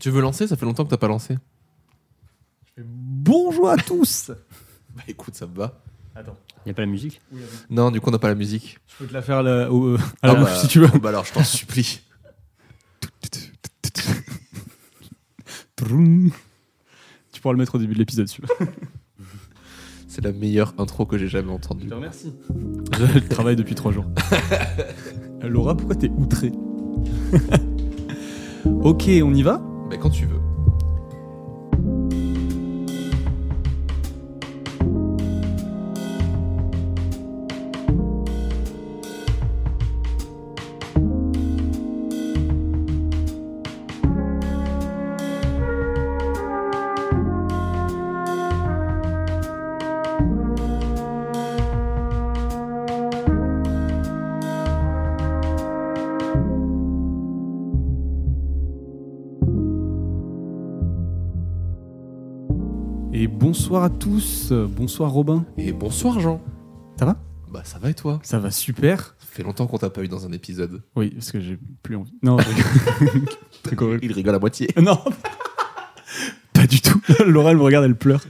Tu veux lancer? Ça fait longtemps que t'as pas lancé. Bonjour à tous Bah écoute, ça me va. Attends. Il n'y a pas la musique? Non, du coup, on n'a pas la musique. Je peux te la faire là, au- euh, à Ah la bah, si tu veux. Bah alors, je t'en supplie. Troum. Tu pourras le mettre au début de l'épisode, celui-là. C'est la meilleure intro que j'ai jamais entendue. te remercie. Je travaille depuis trois jours. Laura, pourquoi t'es outrée? Ok, on y va? Bah quand tu veux. À tous. Bonsoir Robin. Et bonsoir Jean. Ça va? Bah ça va et toi? Ça va super. Ça fait longtemps qu'on t'a pas eu dans un épisode. Oui, parce que j'ai plus envie. Non. Très correct. Il rigole à moitié. Non Pas du tout. Laura, elle me regarde, elle pleure.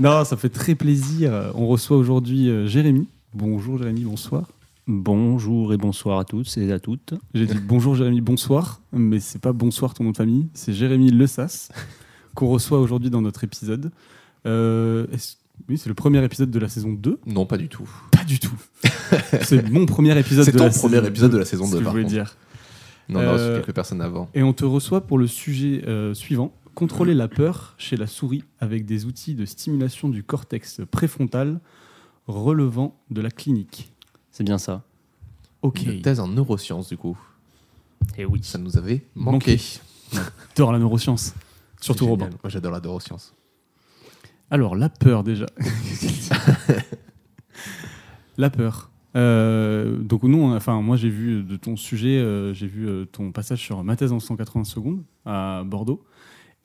Non, ça fait très plaisir. On reçoit aujourd'hui euh, Jérémy. Bonjour Jérémy, bonsoir. Bonjour et bonsoir à toutes et à toutes. J'ai dit bonjour Jérémy, bonsoir, mais c'est pas bonsoir ton nom de famille, c'est Jérémy Le Sas qu'on reçoit aujourd'hui dans notre épisode. Euh, est-ce- oui, c'est le premier épisode de la saison 2 Non, pas du tout. Pas du tout. c'est mon premier épisode C'est de ton la premier saison épisode 2, de la saison c'est 2, ce que je par voulais contre. dire. Non, on a reçu Euh, quelques personnes avant. Et on te reçoit pour le sujet euh, suivant contrôler la peur chez la souris avec des outils de stimulation du cortex préfrontal relevant de la clinique. C'est bien ça. Ok. Une thèse en neurosciences, du coup. Et oui. Ça nous avait manqué. J'adore la neuroscience. Surtout C'est Robin. génial. Moi, j'adore la neuroscience. Alors, la peur déjà. la peur. Euh, donc nous, on a- enfin moi j'ai vu de ton sujet, euh, j'ai vu euh, ton passage sur ma thèse en 180 secondes à Bordeaux,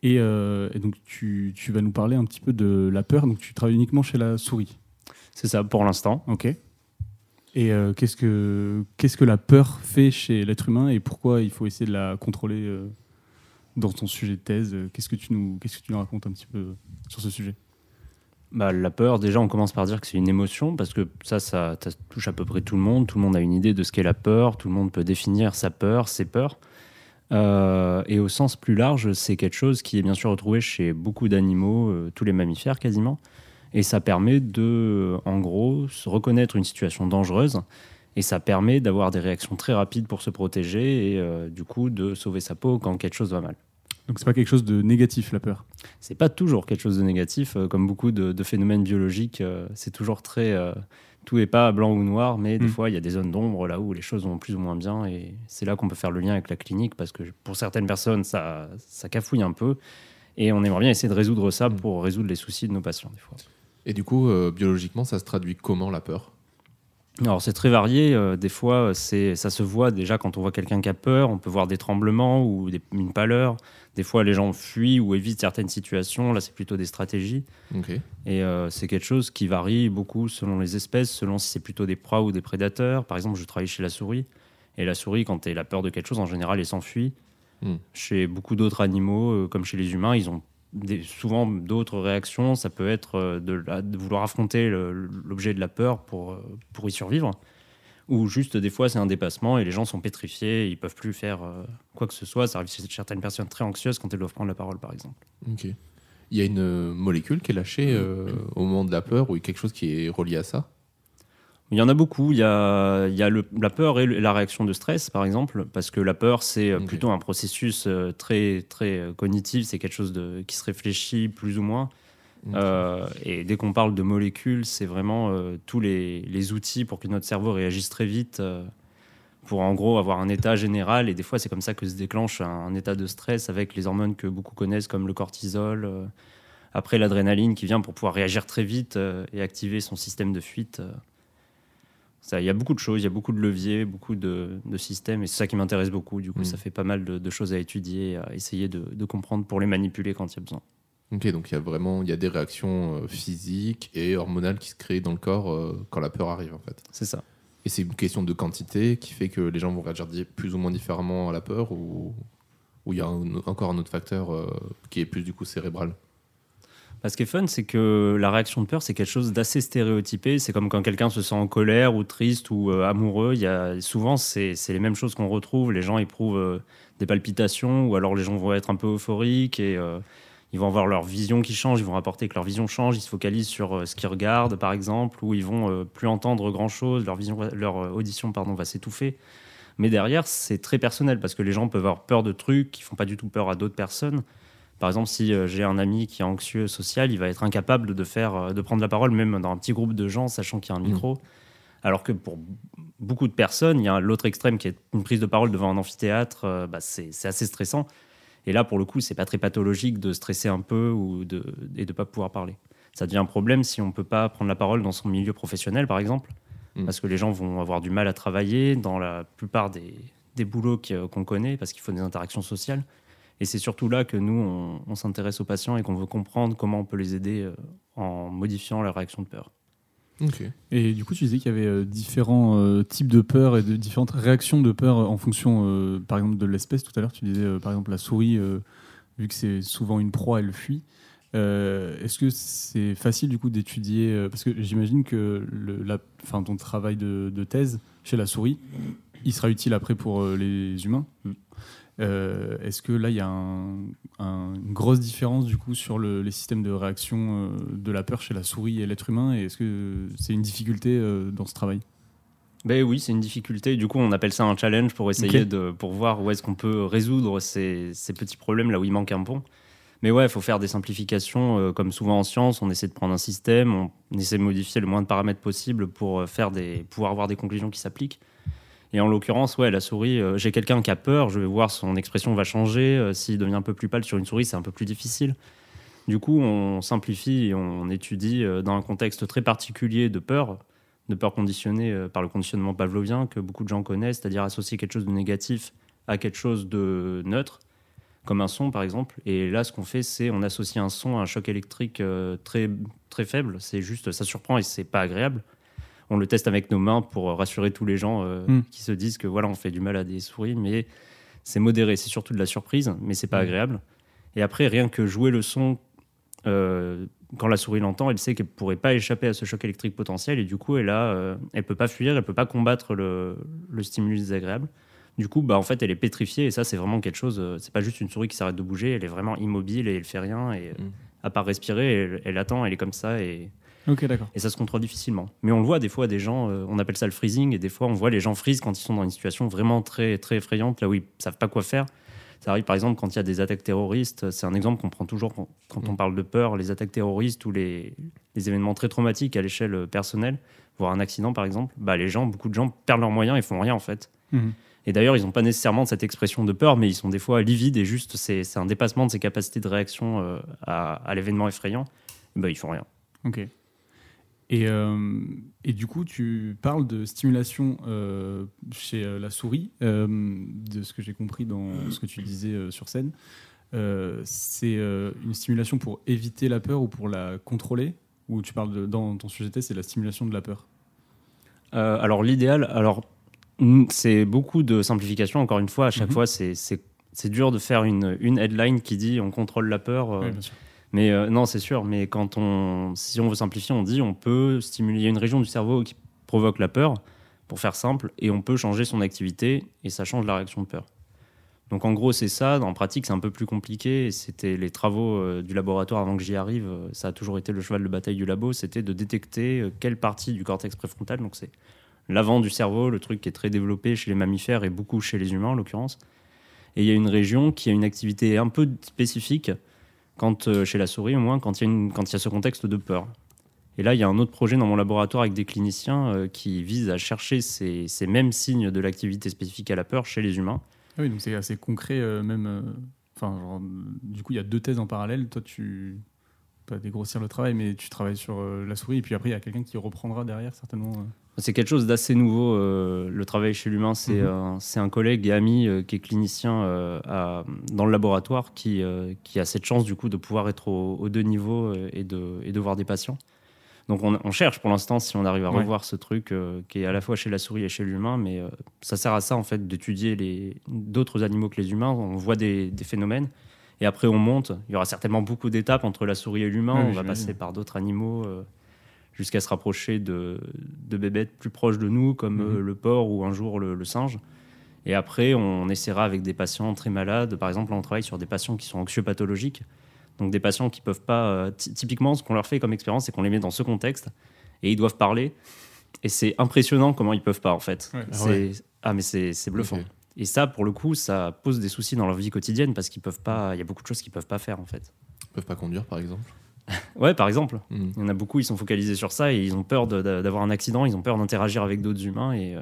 et, euh, et donc tu, tu vas nous parler un petit peu de la peur. Donc tu travailles uniquement chez la souris, C'est ça pour l'instant. ok Et euh, qu'est-ce que qu'est-ce que la peur fait chez l'être humain et pourquoi il faut essayer de la contrôler euh, dans ton sujet de thèse? Qu'est-ce que tu nous qu'est-ce que tu nous racontes un petit peu sur ce sujet? Bah, la peur, déjà, on commence par dire que c'est une émotion parce que ça, ça, touche à peu près tout le monde. Tout le monde a une idée de ce qu'est la peur. Tout le monde peut définir sa peur, ses peurs. Euh, et au sens plus large, c'est quelque chose qui est bien sûr retrouvé chez beaucoup d'animaux, euh, tous les mammifères quasiment. Et ça permet de, en gros, reconnaître une situation dangereuse. Et ça permet d'avoir des réactions très rapides pour se protéger et euh, du coup de sauver sa peau quand quelque chose va mal. Donc c'est pas quelque chose de négatif la peur? C'est pas toujours quelque chose de négatif, euh, comme beaucoup de, de phénomènes biologiques. euh, c'est toujours très. euh, tout est pas blanc ou noir, mais des Mm. fois, il y a des zones d'ombre là où les choses vont plus ou moins bien. Et c'est là qu'on peut faire le lien avec la clinique, parce que pour certaines personnes, ça, ça cafouille un peu. Et on aimerait bien essayer de résoudre ça Mm. pour résoudre les soucis de nos patients, des fois. Et du coup, euh, biologiquement, ça se traduit comment la peur? Alors c'est très varié. euh, des fois, c'est, ça se voit déjà quand on voit quelqu'un qui a peur. On peut voir des tremblements ou des, une pâleur. Des fois, les gens fuient ou évitent certaines situations. Là, c'est plutôt des stratégies. Et euh, c'est quelque chose qui varie beaucoup selon les espèces, selon si c'est plutôt des proies ou des prédateurs. Par exemple, je travaille chez la souris. Et la souris, quand elle a peur de quelque chose, en général, elle s'enfuit. Hmm. Chez beaucoup d'autres animaux, euh, comme chez les humains, ils ont des- souvent d'autres réactions. Ça peut être euh, de, la- de vouloir affronter l'objet de la peur pour, euh, pour y survivre. Ou juste, des fois, c'est un dépassement et les gens sont pétrifiés, ils peuvent plus faire euh, quoi que ce soit. Ça arrive chez certaines personnes très anxieuses quand elles doivent prendre la parole, par exemple. Ok. Il y a une molécule qui est lâchée euh, au moment de la peur ou quelque chose qui est relié à ça? Il y en a beaucoup. Il y a, il y a le- la peur et le- la réaction de stress, par exemple, parce que la peur, c'est euh, plutôt un processus euh, très, très euh, cognitif, c'est quelque chose de, qui se réfléchit plus ou moins. Euh, et dès qu'on parle de molécules, c'est vraiment euh, tous les, les outils pour que notre cerveau réagisse très vite, euh, pour en gros avoir un état général. Et des fois, c'est comme ça que se déclenche un, un état de stress avec les hormones que beaucoup connaissent, comme le cortisol. après, l'adrénaline qui vient pour pouvoir réagir très vite et activer son système de fuite. Il y a beaucoup de choses, il y a beaucoup de leviers, beaucoup de, de systèmes, et c'est ça qui m'intéresse beaucoup. Du coup, Mm. ça fait pas mal de, de choses à étudier, à essayer de, de comprendre pour les manipuler quand il y a besoin. Ok, donc il y a vraiment il y a des réactions euh, physiques et hormonales qui se créent dans le corps euh, quand la peur arrive en fait. C'est ça. Et c'est une question de quantité qui fait que les gens vont réagir plus ou moins différemment à la peur ou, Ou il y a un- encore un autre facteur euh, qui est plus du coup cérébral? Bah, ce qui est fun, c'est que la réaction de peur, c'est quelque chose d'assez stéréotypé. C'est comme quand quelqu'un se sent en colère ou triste ou euh, amoureux. Il y a, souvent, c'est les mêmes choses qu'on retrouve. Les gens éprouvent euh, des palpitations ou alors les gens vont être un peu euphoriques et euh, ils vont avoir leur vision qui change. Ils vont rapporter que leur vision change. Ils se focalisent sur ce qu'ils regardent, par exemple, ou ils vont plus entendre grand-chose. Leur, vision, leur audition pardon, va s'étouffer. Mais derrière, c'est très personnel parce que les gens peuvent avoir peur de trucs qui font pas du tout peur à d'autres personnes. Par exemple, si euh, j'ai un ami qui est anxieux social, il va être incapable de faire, euh, de prendre la parole, même dans un petit groupe de gens, sachant qu'il y a un micro. Alors que pour beaucoup de personnes, il y a l'autre extrême qui est une prise de parole devant un amphithéâtre. euh, bah, c'est assez stressant. Et là, pour le coup, c'est pas très pathologique de stresser un peu ou de, et de pas pouvoir parler. Ça devient un problème si on peut pas prendre la parole dans son milieu professionnel, par exemple, Mm. parce que les gens vont avoir du mal à travailler dans la plupart des, des boulots qu'on connaît, parce qu'il faut des interactions sociales. Et c'est surtout là que nous, on, on s'intéresse aux patients et qu'on veut comprendre comment on peut les aider euh, en modifiant leur réaction de peur. Ok. Et du coup, tu disais qu'il y avait euh, différents euh, types de peur et de différentes réactions de peur en fonction, euh, par exemple, de l'espèce. Tout à l'heure, tu disais, euh, par exemple, la souris, euh, vu que c'est souvent une proie, elle fuit. Euh, Est-ce que c'est facile du coup d'étudier euh, Parce que j'imagine que le, la, enfin, ton travail de, de thèse chez la souris, il sera utile après pour euh, les humains. Euh, Est-ce que là, il y a un- un- une grosse différence du coup sur le- les systèmes de réaction euh, de la peur chez la souris et l'être humain? Et est-ce que c'est une difficulté euh, dans ce travail? Ben oui, c'est une difficulté. Du coup, on appelle ça un challenge pour essayer de pour voir où est-ce qu'on peut résoudre ces, ces petits problèmes là où il manque un pont. Mais ouais, il faut faire des simplifications. comme souvent en science, on essaie de prendre un système, on essaie de modifier le moins de paramètres possible pour faire des, pouvoir avoir des conclusions qui s'appliquent. Et en l'occurrence, ouais, la souris, euh, j'ai quelqu'un qui a peur, je vais voir son expression va changer. euh, S'il devient un peu plus pâle sur une souris, c'est un peu plus difficile. Du coup, on simplifie et on étudie euh, dans un contexte très particulier de peur, de peur conditionnée par le conditionnement pavlovien que beaucoup de gens connaissent, c'est-à-dire associer quelque chose de négatif à quelque chose de neutre, comme un son par exemple. Et là, ce qu'on fait, c'est on associe un son à un choc électrique très, très faible. C'est juste, ça surprend et c'est pas agréable. On le teste avec nos mains pour rassurer tous les gens euh, Mm. qui se disent que voilà, on fait du mal à des souris, mais c'est modéré. C'est surtout de la surprise, mais c'est pas Mm. agréable. Et après, rien que jouer le son euh, quand la souris l'entend, elle sait qu'elle pourrait pas échapper à ce choc électrique potentiel et du coup, elle a, euh, elle peut pas fuir, elle peut pas combattre le, le stimulus désagréable. Du coup, bah en fait, elle est pétrifiée et ça, c'est vraiment quelque chose. c'est pas juste une souris qui s'arrête de bouger, elle est vraiment immobile et elle fait rien et euh, Mm. à part respirer, elle, elle attend, elle est comme ça et, Et ça se contrôle difficilement. Mais on le voit des fois, des gens, euh, on appelle ça le freezing et des fois, on voit les gens freeze quand ils sont dans une situation vraiment très très effrayante, là où ils savent pas quoi faire. Ça arrive par exemple quand il y a des attaques terroristes. C'est un exemple qu'on prend toujours quand, quand on Mm. parle de peur, les attaques terroristes ou les, les événements très traumatiques à l'échelle euh, personnelle, voire un accident par exemple. Bah, les gens, beaucoup de gens perdent leurs moyens et font rien en fait. Mhm. Et d'ailleurs, ils n'ont pas nécessairement cette expression de peur, mais ils sont des fois livides et juste c'est un dépassement de ses capacités de réaction euh, à, à l'événement effrayant. Bah, ils font rien. Ok. Et, euh, et du coup, tu parles de stimulation euh, chez euh, la souris, euh, de ce que j'ai compris dans ce que tu disais sur scène. C'est une stimulation pour éviter la peur ou pour la contrôler? Ou tu parles de, dans ton sujet test, c'est la stimulation de la peur? Alors l'idéal, alors c'est beaucoup de simplification. Encore une fois, à chaque Mhm. fois, c'est dur de faire une, une headline qui dit on contrôle la peur. Oui, bien sûr. Mais euh, non, c'est sûr. Mais quand on, si on veut simplifier, on dit on peut stimuler une région du cerveau qui provoque la peur, pour faire simple, et on peut changer son activité et ça change la réaction de peur. Donc en gros, c'est ça. En pratique, c'est un peu plus compliqué. C'était les travaux euh, du laboratoire avant que j'y arrive. Ça a toujours été le cheval de bataille du labo. C'était de détecter euh, quelle partie du cortex préfrontal, donc c'est l'avant du cerveau, le truc qui est très développé chez les mammifères et beaucoup chez les humains en l'occurrence. Et il y a une région qui a une activité un peu spécifique, quand, euh, chez la souris au moins, quand il y, a ce contexte de peur. Et là, il y a un autre projet dans mon laboratoire avec des cliniciens euh, qui vise à chercher ces, mêmes signes de l'activité spécifique à la peur chez les humains. Ah oui, donc c'est assez concret, euh, même. Enfin, du coup, il y a deux thèses en parallèle. Toi, tu pas dégrossir le travail, mais tu travailles sur la souris, et puis après, il y a quelqu'un qui reprendra derrière, certainement. C'est quelque chose d'assez nouveau, euh, le travail chez l'humain. C'est Mhm. un- collègue et ami euh, qui est clinicien euh, à- dans le laboratoire qui, qui a cette chance du coup de pouvoir être au- aux deux niveaux et, de, et de voir des patients. Donc on, on cherche pour l'instant si on arrive à Ouais. revoir ce truc qui est à la fois chez la souris et chez l'humain, mais ça sert à ça en fait d'étudier d'autres animaux que les humains. On voit des, des phénomènes et après on monte. Il y aura certainement beaucoup d'étapes entre la souris et l'humain. Ouais, on va passer par d'autres animaux jusqu'à se rapprocher de, de bébêtes plus proches de nous comme Mhm. euh, le porc ou un jour le, le singe. Et après, on essaiera avec des patients très malades. Par exemple, on travaille sur des patients qui sont anxieux pathologiques. Donc des patients qui peuvent pas... euh, ty- typiquement, ce qu'on leur fait comme expérience, c'est qu'on les met dans ce contexte et ils doivent parler. Et c'est impressionnant comment ils peuvent pas, en fait. Ouais. Ah ouais. Ah, mais c'est c'est bluffant. Et ça, pour le coup, ça pose des soucis dans leur vie quotidienne parce qu'ils peuvent pas... Il y a beaucoup de choses qu'ils peuvent pas faire, en fait. Ils peuvent pas conduire, par exemple. Ouais, par exemple. Hmm. Il y en a beaucoup, ils sont focalisés sur ça et ils ont peur d'avoir un accident, ils ont peur d'interagir avec d'autres humains et euh,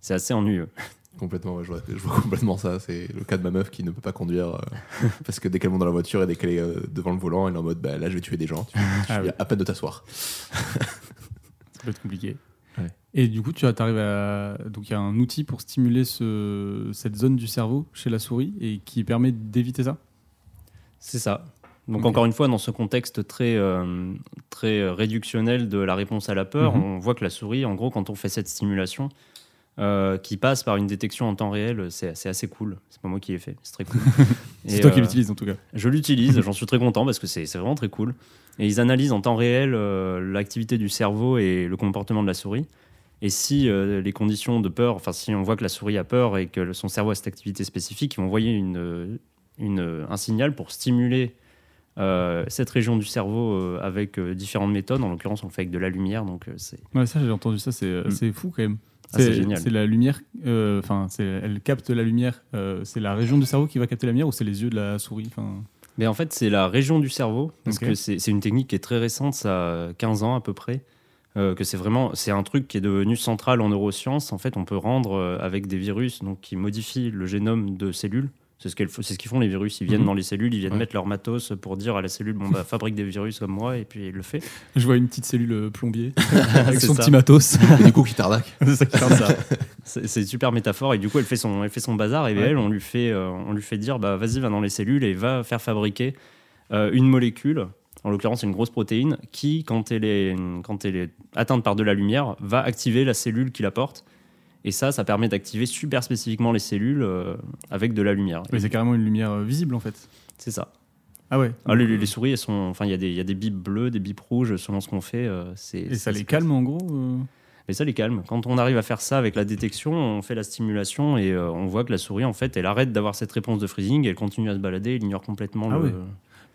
c'est assez ennuyeux. Complètement, ouais, je, vois, je vois complètement ça. C'est le cas de ma meuf qui ne peut pas conduire euh, parce que dès qu'elle monte dans la voiture et dès qu'elle est euh, devant le volant, elle est en mode bah, là je vais tuer des gens. Tu, tu Ah viens oui. à peine de t'asseoir. Ça peut être compliqué. Ouais. Et du coup, tu arrives à. Donc, il y a un outil pour stimuler ce... cette zone du cerveau chez la souris et qui permet d'éviter ça? C'est ça. Donc encore une fois, dans ce contexte très, euh, très réductionnel de la réponse à la peur, Mhm. on voit que la souris, en gros, quand on fait cette stimulation, euh, qui passe par une détection en temps réel, c'est assez cool. C'est pas moi qui l'ai fait, c'est très cool. C'est toi qui euh, l'utilises en tout cas. Je l'utilise, j'en suis très content parce que c'est vraiment très cool. Et ils analysent en temps réel l'activité du cerveau et le comportement de la souris. Et si euh, les conditions de peur, enfin si on voit que la souris a peur et que son cerveau a cette activité spécifique, ils vont envoyer une, une, un signal pour stimuler euh, cette région du cerveau euh, avec euh, différentes méthodes. En l'occurrence, on le fait avec de la lumière, donc c'est Ouais, ça, j'ai entendu ça, c'est Mm. c'est fou quand même. Ah, c'est génial. C'est la lumière, enfin, elle capte la lumière. c'est la région du cerveau qui va capter la lumière ou c'est les yeux de la souris Mais en fait, c'est la région du cerveau, parce que c'est c'est une technique qui est très récente, ça a 15 ans à peu près. euh, que c'est vraiment c'est un truc qui est devenu central en neurosciences. En fait, on peut rendre euh, avec des virus donc qui modifient le génome de cellules. C'est ce qu'ils font les virus. Ils viennent Mhm. dans les cellules, ils viennent Ouais. mettre leur matos pour dire à la cellule bon bah fabrique des virus comme moi et puis il le fait. Je vois une petite cellule euh, plombier avec C'est son ça. petit matos. Et du coup, qui t'arnaque c'est super métaphore et du coup elle fait son, elle fait son bazar et Ouais. elle on lui fait, euh, on lui fait dire bah vas-y va dans les cellules et va faire fabriquer euh, une molécule, en l'occurrence une grosse protéine qui quand elle est quand elle est atteinte par de la lumière va activer la cellule qui la porte et ça ça permet d'activer super spécifiquement les cellules euh, avec de la lumière. Mais c'est carrément une lumière euh, visible en fait. C'est ça. Ah ouais. Ah, les, les souris elles sont, enfin il y a des il y a des bips bleus, des bips rouges selon ce qu'on fait. euh, c'est Et ça les calme en gros euh Mais ça les calme. Quand on arrive à faire ça avec la détection, on fait la stimulation et on voit que la souris, en fait, elle arrête d'avoir cette réponse de freezing, elle continue à se balader, elle ignore complètement Ah le. ouais.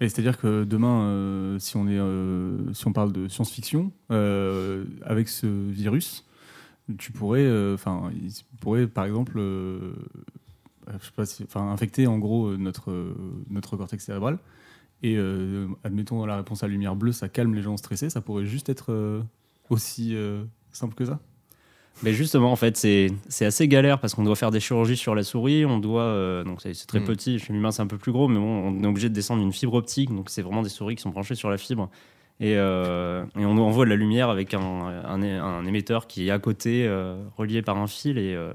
Et c'est-à-dire que demain, euh, si, on est, euh, si on parle de science-fiction, euh, avec ce virus, tu pourrais, euh, enfin, il pourrait par exemple, euh, je sais pas si- enfin, infecter en gros euh, notre, notre cortex cérébral. Et euh, admettons la réponse à la lumière bleue, ça calme les gens stressés. Ça pourrait juste être euh, aussi euh, simple que ça. Mais justement, en fait, c'est assez galère parce qu'on doit faire des chirurgies sur la souris, on doit. donc c'est très Mm. petit, chez l'humain c'est un peu plus gros, mais bon, on est obligé de descendre une fibre optique, donc c'est vraiment des souris qui sont branchées sur la fibre. Et, euh, et on envoie de la lumière avec un, un, é- un émetteur qui est à côté, euh, relié par un fil, et euh,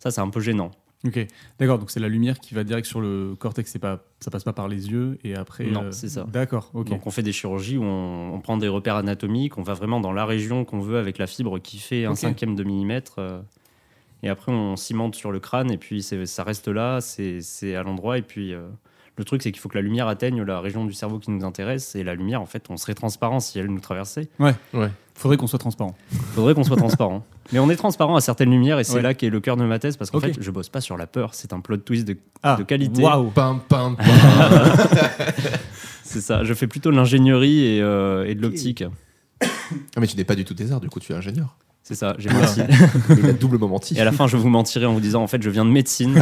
ça c'est un peu gênant. Ok, d'accord. Donc c'est la lumière qui va direct sur le cortex. Pas, ça passe pas par les yeux et après. Non, c'est ça. D'accord. Ok. Donc on fait des chirurgies où on, on prend des repères anatomiques, on va vraiment dans la région qu'on veut avec la fibre qui fait un cinquième de millimètre. et après on cimente sur le crâne et puis ça reste là, c'est à l'endroit. Et puis le truc c'est qu'il faut que la lumière atteigne la région du cerveau qui nous intéresse. Et la lumière en fait on serait transparent si elle nous traversait. Ouais. Faudrait qu'on soit transparent. Faudrait qu'on soit transparent. Mais on est transparent à certaines lumières et c'est Ouais. là qu'est le cœur de ma thèse parce qu'en fait je bosse pas sur la peur, c'est un plot twist de Ah, De qualité. Waouh. Pam, pam, pam. c'est ça. Je fais plutôt de l'ingénierie et, euh, et de l'optique. ah, mais tu n'es pas du tout thésard, du coup, tu es ingénieur. C'est ça. J'ai Voilà. menti. Il a doublement menti. Et à la fin, je vous mentirai en vous disant en fait, je viens de médecine.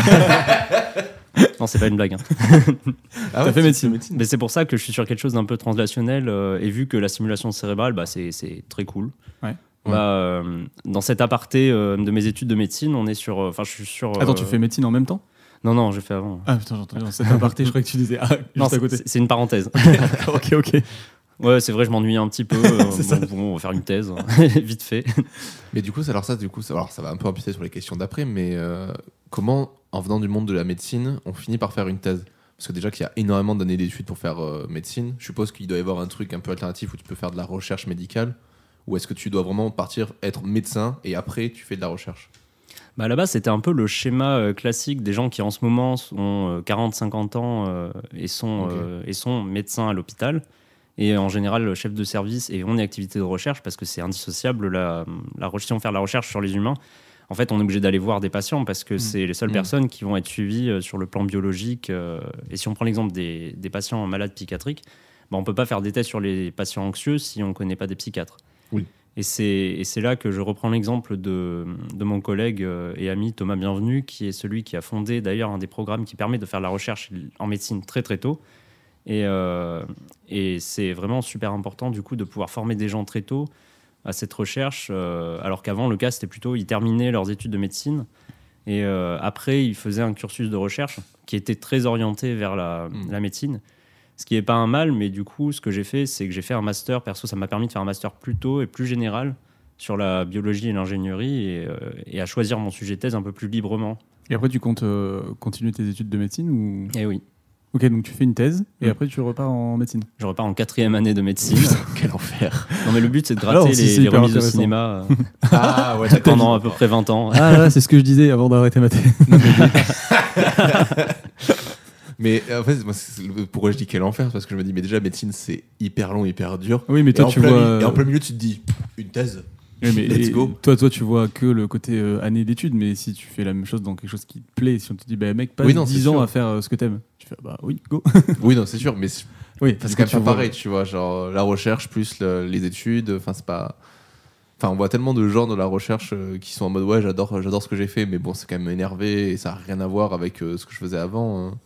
Non, c'est pas une blague. hein. Ah T'as fait médecine. Mais c'est pour ça que je suis sur quelque chose d'un peu translationnel. euh, et vu que la simulation cérébrale, bah, c'est très cool. Ouais. Bah, euh, dans cet aparté euh, de mes études de médecine, on est sur. Enfin, je suis sur. Attends, tu fais médecine en même temps? Non, non, j'ai fait avant. Ah putain, j'ai entendu dans cet aparté, je croyais que tu disais ah, juste Non, à côté. c'est une parenthèse. ok, ok. Ouais, c'est vrai, je m'ennuyais un petit peu. euh, C'est ça. bon, bon, on va faire une thèse, hein, vite fait. Mais du coup, ça- alors ça, du coup, ça, alors ça va un peu empiéter sur les questions d'après, mais euh, comment, en venant du monde de la médecine, on finit par faire une thèse? Parce que déjà qu'il y a énormément d'années d'études pour faire euh, médecine, je suppose qu'il doit y avoir un truc un peu alternatif où tu peux faire de la recherche médicale. Ou est-ce que tu dois vraiment partir être médecin et après tu fais de la recherche? Bah, là-bas, c'était un peu le schéma classique des gens qui en ce moment ont 40-50 ans et, sont, euh, et sont médecins à l'hôpital. Et en général, chef de service et ont une activité de recherche parce que c'est indissociable. La, si on fait la recherche sur les humains, en fait, on est obligé d'aller voir des patients parce que c'est les seules Mm. personnes qui vont être suivies euh, sur le plan biologique. euh, et si on prend l'exemple des, des patients malades psychiatriques, bah, on ne peut pas faire des tests sur les patients anxieux si on ne connaît pas des psychiatres. Oui. Et c'est là que je reprends l'exemple de, de mon collègue euh, et ami Thomas Bienvenu, qui est celui qui a fondé d'ailleurs un des programmes qui permet de faire la recherche en médecine très très tôt. Et, euh, et c'est vraiment super important du coup de pouvoir former des gens très tôt à cette recherche, euh, alors qu'avant le cas c'était plutôt ils terminaient leurs études de médecine et euh, après ils faisaient un cursus de recherche qui était très orienté vers la, Mm. la médecine. Ce qui n'est pas un mal, mais du coup, ce que j'ai fait, c'est que j'ai fait un master. Perso, ça m'a permis de faire un master plus tôt et plus général sur la biologie et l'ingénierie et, et à choisir mon sujet de thèse un peu plus librement. Et après, tu comptes continuer tes études de médecine ou? Et oui, Ok, donc tu fais une thèse et Mm. après tu repars en médecine. je repars en quatrième année de médecine. Quel enfer non, mais le but, c'est de gratter Alors, si les, les remises au intéressant. cinéma euh, Ah ouais, pendant à peu près 20 ans. Ah là, c'est ce que je disais avant d'arrêter ma thèse. Mais euh, en fait, moi, pourquoi je dis quel enfer Parce que je me dis, mais déjà, médecine, c'est hyper long, hyper dur. Oui, mais toi tu vois. et en plein milieu, tu te dis, une thèse Oui, mais Let's et- go. Toi, toi, tu vois que le côté euh, année d'études, mais si tu fais la même chose dans quelque chose qui te plaît, si on te dit, bah mec, passe Oui, non, c'est 10 ans sûr. à faire euh, ce que t'aimes, fais, bah oui, go. Oui, non, c'est sûr, mais c'est oui, du quand même pas pareil, tu vois. Genre, la recherche plus le- les études, enfin, c'est pas. Enfin, on voit tellement de gens de la recherche euh, qui sont en mode, ouais, j'adore j'adore ce que j'ai fait, mais bon, c'est quand même énervé et ça a rien à voir avec euh, ce que je faisais avant. hein.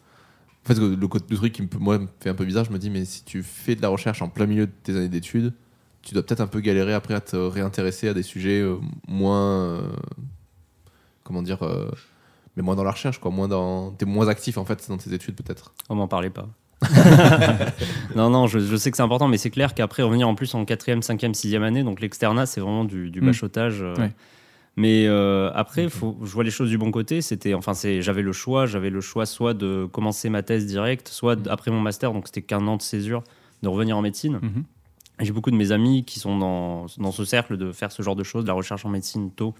En fait, le, le truc qui me, moi, me fait un peu bizarre, je me dis, mais si tu fais de la recherche en plein milieu de tes années d'études, tu dois peut-être un peu galérer après à te réintéresser à des sujets euh, moins. euh, comment dire Mais moins dans la recherche, quoi. Moins dans. T'es moins actif, en fait, dans tes études, peut-être. On m'en parlait pas. non, non, je, je sais que c'est important, mais c'est clair qu'après revenir en plus en quatrième, cinquième, sixième année, donc l'externat, c'est vraiment du, du Mm. bachotage. euh. Ouais. Mais euh, après, faut, je vois les choses du bon côté. C'était, enfin, c'est, j'avais le choix, j'avais le choix soit de commencer ma thèse directe, soit d- après mon master, donc c'était qu'un an de césure, de revenir en médecine. Mhm. Et J'ai beaucoup de mes amis qui sont dans, dans ce cercle de faire ce genre de choses, de la recherche en médecine tôt,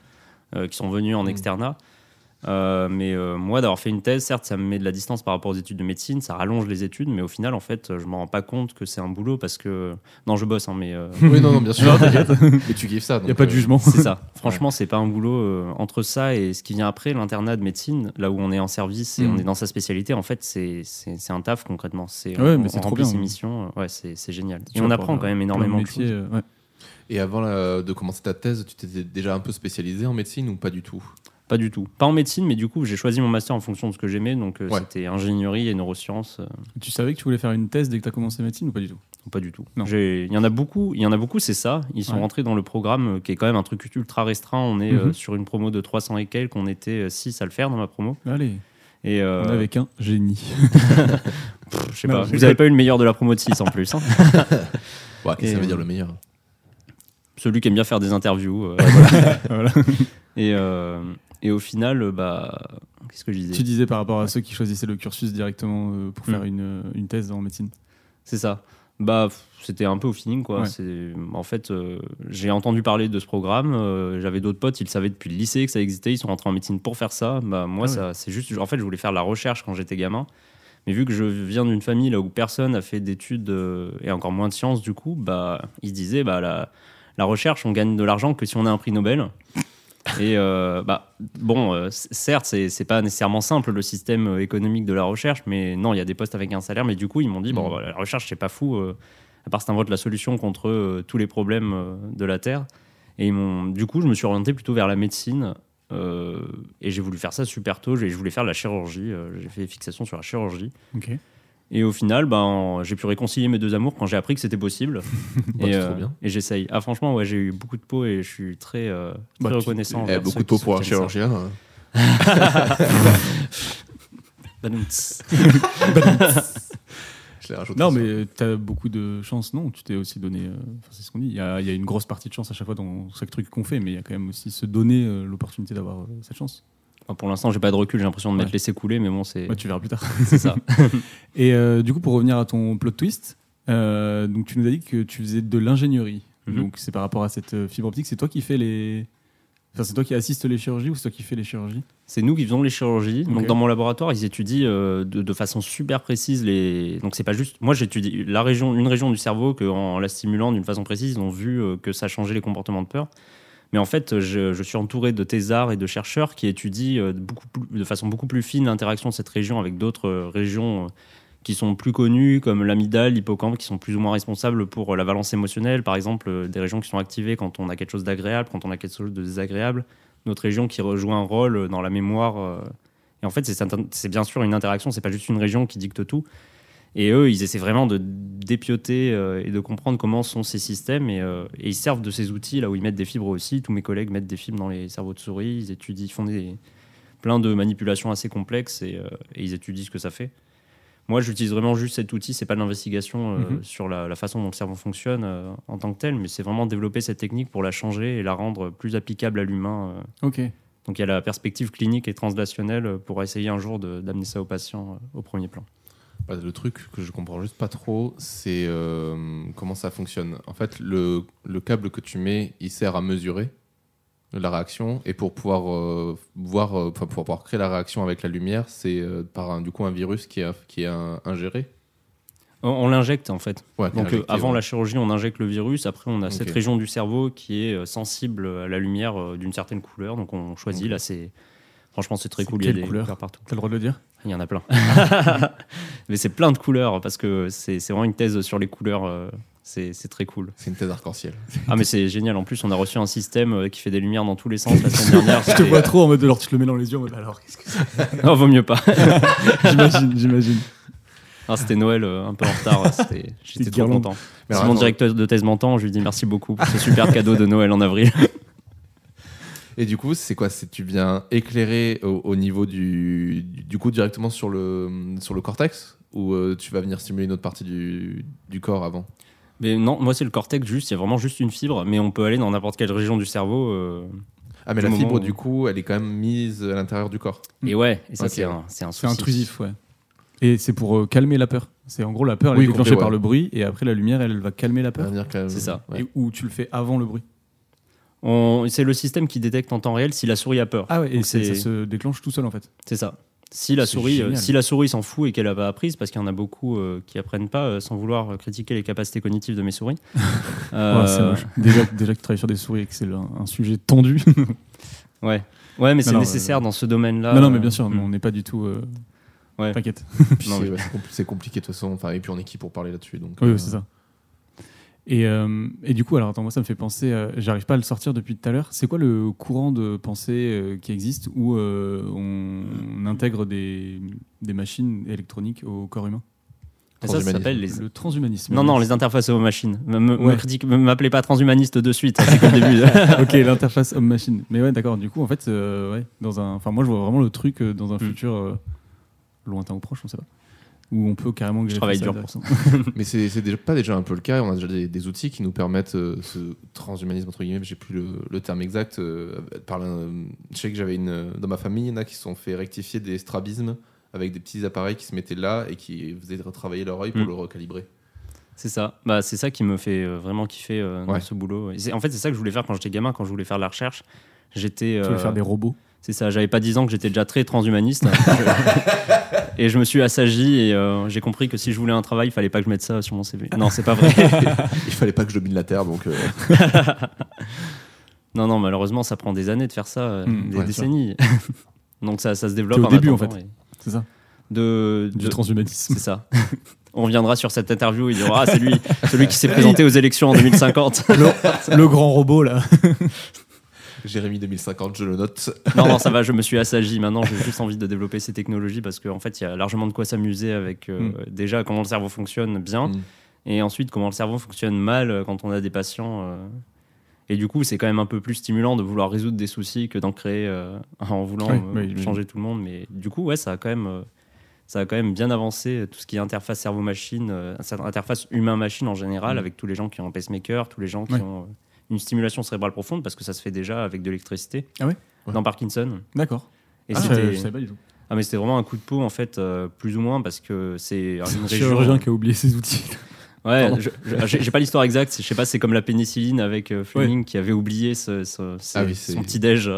euh, qui sont venus en Mm. externat. Euh, mais euh, moi, d'avoir fait une thèse, certes, ça me met de la distance par rapport aux études de médecine, ça rallonge les études, mais au final, en fait, je me rends pas compte que c'est un boulot parce que. Non, je bosse, hein, mais euh, oui, non, non, bien sûr. Mais tu kiffes ça. Il n'y a pas de jugement. c'est ça. Franchement, c'est pas un boulot euh, entre ça et ce qui vient après, l'internat de médecine, là où on est en service et Mm. on est dans sa spécialité, en fait, c'est c'est c'est un taf concrètement. C'est Ouais, on, mais c'est on trop remplit bien, ses ouais. missions, euh, ouais, c'est c'est génial. Et on apprend quand même énormément de choses. euh, ouais. Et avant de commencer ta thèse, tu t'étais déjà un peu spécialisé en médecine ou pas du tout? Pas du tout. Pas en médecine, mais du coup, j'ai choisi mon master en fonction de ce que j'aimais. Donc, euh, Ouais. c'était ingénierie et neurosciences. euh, Tu savais que tu voulais faire une thèse dès que tu as commencé médecine ou pas du tout? Pas du tout. Il y en a beaucoup. Il y en a beaucoup, c'est ça. Ils sont Ouais. rentrés dans le programme euh, qui est quand même un truc ultra restreint. On est euh, Mhm. sur une promo de 300 et quelques. On était 6 à le faire dans ma promo. Allez, Et euh, on est avec un génie. je sais pas. Vous n'avez pas eu le meilleur de la promo de 6 en plus. hein. Ouais, qu'est-ce que ça veut dire le meilleur Celui qui aime bien faire des interviews. euh, Voilà. et, euh, et au final, euh, bah, qu'est-ce que je disais Tu disais par rapport à ceux qui choisissaient le cursus directement euh, pour Mm. faire une, euh, une thèse en médecine. C'est ça. Bah, c'était un peu au feeling, quoi. Ouais. C'est, en fait, euh, j'ai entendu parler de ce programme. euh, j'avais d'autres potes, ils savaient depuis le lycée que ça existait. Ils sont rentrés en médecine pour faire ça. Bah, moi, Ah ouais. ça, c'est juste. En fait, je voulais faire la recherche quand j'étais gamin. Mais vu que je viens d'une famille là où personne a fait d'études euh, et encore moins de sciences, du coup, bah, ils se disaient, bah, la, la recherche, on gagne de l'argent que si on a un prix Nobel. Et euh, bah, bon, euh, certes, c'est pas nécessairement simple le système euh, économique de la recherche, mais non, il y a des postes avec un salaire. Mais du coup, ils m'ont dit, bon, Mhm. bah, la recherche, c'est pas fou. euh, à part, c'est un vote la solution contre tous les problèmes de la Terre. Et ils du coup, je me suis orienté plutôt vers la médecine. et j'ai voulu faire ça super tôt. J'ai- Je voulais faire de la chirurgie. j'ai fait fixation sur la chirurgie. Et au final, ben, j'ai pu réconcilier mes deux amours quand j'ai appris que c'était possible. Bah, et euh, et j'essaye. Ah, franchement, ouais, j'ai eu beaucoup de peau et je suis très, euh, très Bah, tu- reconnaissant. Eh, beaucoup de peau pour un chirurgien. hein. Badouts. Je l'ai rajouté Non, mais tu as beaucoup de chance. Non, tu t'es aussi donné. euh, enfin, c'est ce qu'on dit. Il y, y a une grosse partie de chance à chaque fois dans chaque truc qu'on fait, mais il y a quand même aussi se donner euh, l'opportunité d'avoir euh, cette chance. Enfin, pour l'instant, j'ai pas de recul, j'ai l'impression de m'être Ouais. laissé couler, mais bon, c'est Ouais, tu verras plus tard. c'est ça. Et euh, du coup, pour revenir à ton plot twist, euh, donc tu nous as dit que tu faisais de l'ingénierie. Mhm. Donc c'est par rapport à cette euh, fibre optique. C'est toi qui fais les. Enfin, c'est toi qui assiste les chirurgies ou c'est toi qui fais les chirurgies? C'est nous qui faisons les chirurgies. Donc dans mon laboratoire, ils étudient euh, de, de façon super précise les. Donc c'est pas juste. Moi, j'étudie la région, une région du cerveau que en la stimulant d'une façon précise, ils ont vu que ça changeait les comportements de peur. Mais en fait, je, suis entouré de thésards et de chercheurs qui étudient euh, de façon beaucoup plus fine l'interaction de cette région avec d'autres euh, régions euh, qui sont plus connues, comme l'amygdale, l'hippocampe, qui sont plus ou moins responsables pour la valence émotionnelle. Par exemple, des régions qui sont activées quand on a quelque chose d'agréable, quand on a quelque chose de désagréable. Notre région qui rejoint un rôle dans la mémoire. Et en fait, c'est bien sûr une interaction, c'est pas juste une région qui dicte tout. Et eux, ils essaient vraiment de dépioter euh, et de comprendre comment sont ces systèmes. Et, euh, et ils servent de ces outils là où ils mettent des fibres aussi. Tous mes collègues mettent des fibres dans les cerveaux de souris. Ils étudient, ils font des, plein de manipulations assez complexes et, euh, et ils étudient ce que ça fait. Moi, j'utilise vraiment juste cet outil. C'est pas de l'investigation Mhm. sur la, la façon dont le cerveau fonctionne en tant que tel, mais c'est vraiment développer cette technique pour la changer et la rendre plus applicable à l'humain. Ok. Donc il y a la perspective clinique et translationnelle pour essayer un jour de- d'amener ça au patient euh, au premier plan. Bah, le truc que je comprends juste pas trop, c'est euh, comment ça fonctionne. En fait, le, le câble que tu mets, il sert à mesurer la réaction et pour pouvoir euh, voir, euh, enfin, pour pouvoir créer la réaction avec la lumière, c'est euh, par un, du coup un virus qui est, qui est un- ingéré. On, on l'injecte en fait. Ouais, Donc euh, injecté, avant ouais. la chirurgie, on injecte le virus. Après, on a cette région du cerveau qui est sensible à la lumière euh, d'une certaine couleur. Donc on choisit. Là, c'est franchement c'est très cool. Il y a quelle des couleur couleurs partout. T'as le droit de le dire? Il y en a plein. Mais c'est plein de couleurs parce que c'est c'est vraiment une thèse sur les couleurs. euh, c'est c'est très cool. C'est une thèse arc-en-ciel. Ah mais c'est génial. En plus, on a reçu un système euh, qui fait des lumières dans tous les sens la semaine dernière. Je te vois trop en mode alors tu te le mets dans les yeux en mode alors qu'est-ce que c'est Non, vaut mieux pas. J'imagine, j'imagine. Ah, C'était Noël euh, un peu en retard. c'était- J'étais trop content. Mais si mon directeur de thèse m'entend, je lui dis merci beaucoup pour ce super cadeau de Noël en avril. Et du coup, c'est quoi? C'est tu viens éclairer au, au niveau du, du du coup directement sur le sur le cortex? Ou euh, tu vas venir stimuler une autre partie du, du corps avant? Mais non, moi c'est le cortex juste, il y a vraiment juste une fibre, mais on peut aller dans n'importe quelle région du cerveau. euh, Ah mais la fibre où- du coup, elle est quand même mise à l'intérieur du corps. Et ouais, et ça c'est un, c'est un C'est intrusif, ouais. Et c'est pour euh, calmer la peur. C'est en gros la peur elle Oui, est déclenchée par le bruit et après la lumière elle, elle va calmer la peur. C'est ça. ouais. Et où tu le fais avant le bruit. On- C'est le système qui détecte en temps réel si la souris a peur. Ah ouais, et Donc c'est- c'est- ça se déclenche tout seul en fait. C'est ça. Si la souris, euh, si la souris s'en fout et qu'elle n'a pas apprise, parce qu'il y en a beaucoup euh, qui apprennent pas, euh, sans vouloir critiquer les capacités cognitives de mes souris. Euh, Ouais, c'est moche. Déjà, déjà que tu travailles sur des souris et que c'est un, un sujet tendu. ouais. Ouais, mais c'est non, nécessaire dans ce domaine-là. non, non, mais bien sûr, mais on n'est pas du tout. euh, Ouais. T'inquiète. Puis Non, c'est mais- ouais, c'est compli- c'est compliqué de toute façon. Enfin, et puis on est qui pour parler là-dessus donc. Oui, euh, oui, c'est ça. Et, euh, et du coup, alors attends, moi ça me fait penser, euh, j'arrive pas à le sortir depuis tout à l'heure. C'est quoi le courant de pensée euh, qui existe où euh, on, on intègre des, des machines électroniques au corps humain? Ça, ça s'appelle les. Le transhumanisme. Non, non, les interfaces aux machines. Me- me- me Ouais. M'appelez pas transhumaniste de suite, ça, c'est que le début. ok, l'interface homme-machine. Mais ouais, d'accord. Du coup, en fait, euh, ouais, dans un, enfin, moi, je vois vraiment le truc euh, dans un Mm. futur euh, lointain ou proche, on sait pas, où on peut carrément. greffer travaille ça dur directement. Mais c'est c'est déjà pas déjà un peu le cas. On a déjà des, des outils qui nous permettent euh, ce transhumanisme entre guillemets. J'ai plus le, le terme exact. euh, par je sais que j'avais une dans ma famille, il y en a qui se sont fait rectifier des strabismes avec des petits appareils qui se mettaient là et qui faisaient retravailler leur œil pour Mm. le recalibrer. C'est ça. Bah, c'est ça qui me fait euh, vraiment kiffer euh, dans Ouais. ce boulot. Et c'est- En fait, c'est ça que je voulais faire quand j'étais gamin, quand je voulais faire de la recherche. J'étais. Tu veux euh, faire des robots C'est ça. J'avais pas 10 ans que j'étais déjà très transhumaniste. et je me suis assagi et euh, j'ai compris que si je voulais un travail, il fallait pas que je mette ça sur mon CV. Non, c'est pas vrai. il fallait pas que je domine la terre donc. euh, non, non, malheureusement, ça prend des années de faire ça, euh, Mm, des ouais, décennies. Donc ça, ça se développe au en début, en fait. et C'est ça. De, Du de- transhumanisme. C'est ça. On reviendra sur cette interview, il dira Ah, c'est lui, celui qui s'est présenté aux élections en 2050. le, le grand robot là. Jérémy 2050, je le note. non, non, ça va, je me suis assagi. Maintenant, j'ai juste envie de développer ces technologies parce qu'en fait, il y a largement de quoi s'amuser avec euh, Mm. déjà comment le cerveau fonctionne bien Mm. et ensuite comment le cerveau fonctionne mal euh, quand on a des patients. euh. Et du coup, c'est quand même un peu plus stimulant de vouloir résoudre des soucis que d'en créer euh, en voulant Oui, oui, oui. changer tout le monde. Mais du coup, ouais, ça a quand même. ça a quand même bien avancé tout ce qui est interface cerveau-machine, euh, interface humain-machine en général, Mm. avec tous les gens qui ont un pacemaker, tous les gens qui Ouais. ont une stimulation cérébrale profonde, parce que ça se fait déjà avec de l'électricité. Ah ouais? Ouais. Dans Parkinson. D'accord. Et Ah, c'était- savais- je savais pas du tout. ah, mais c'était vraiment un coup de peau, en fait, euh, plus ou moins, parce que c'est Un chirurgien qui a oublié ses outils. Ouais, je- j'ai pas l'histoire exacte. Je sais pas, c'est comme la pénicilline avec euh, Fleming qui avait oublié ce, ce- ce- Ah oui, son petit déj.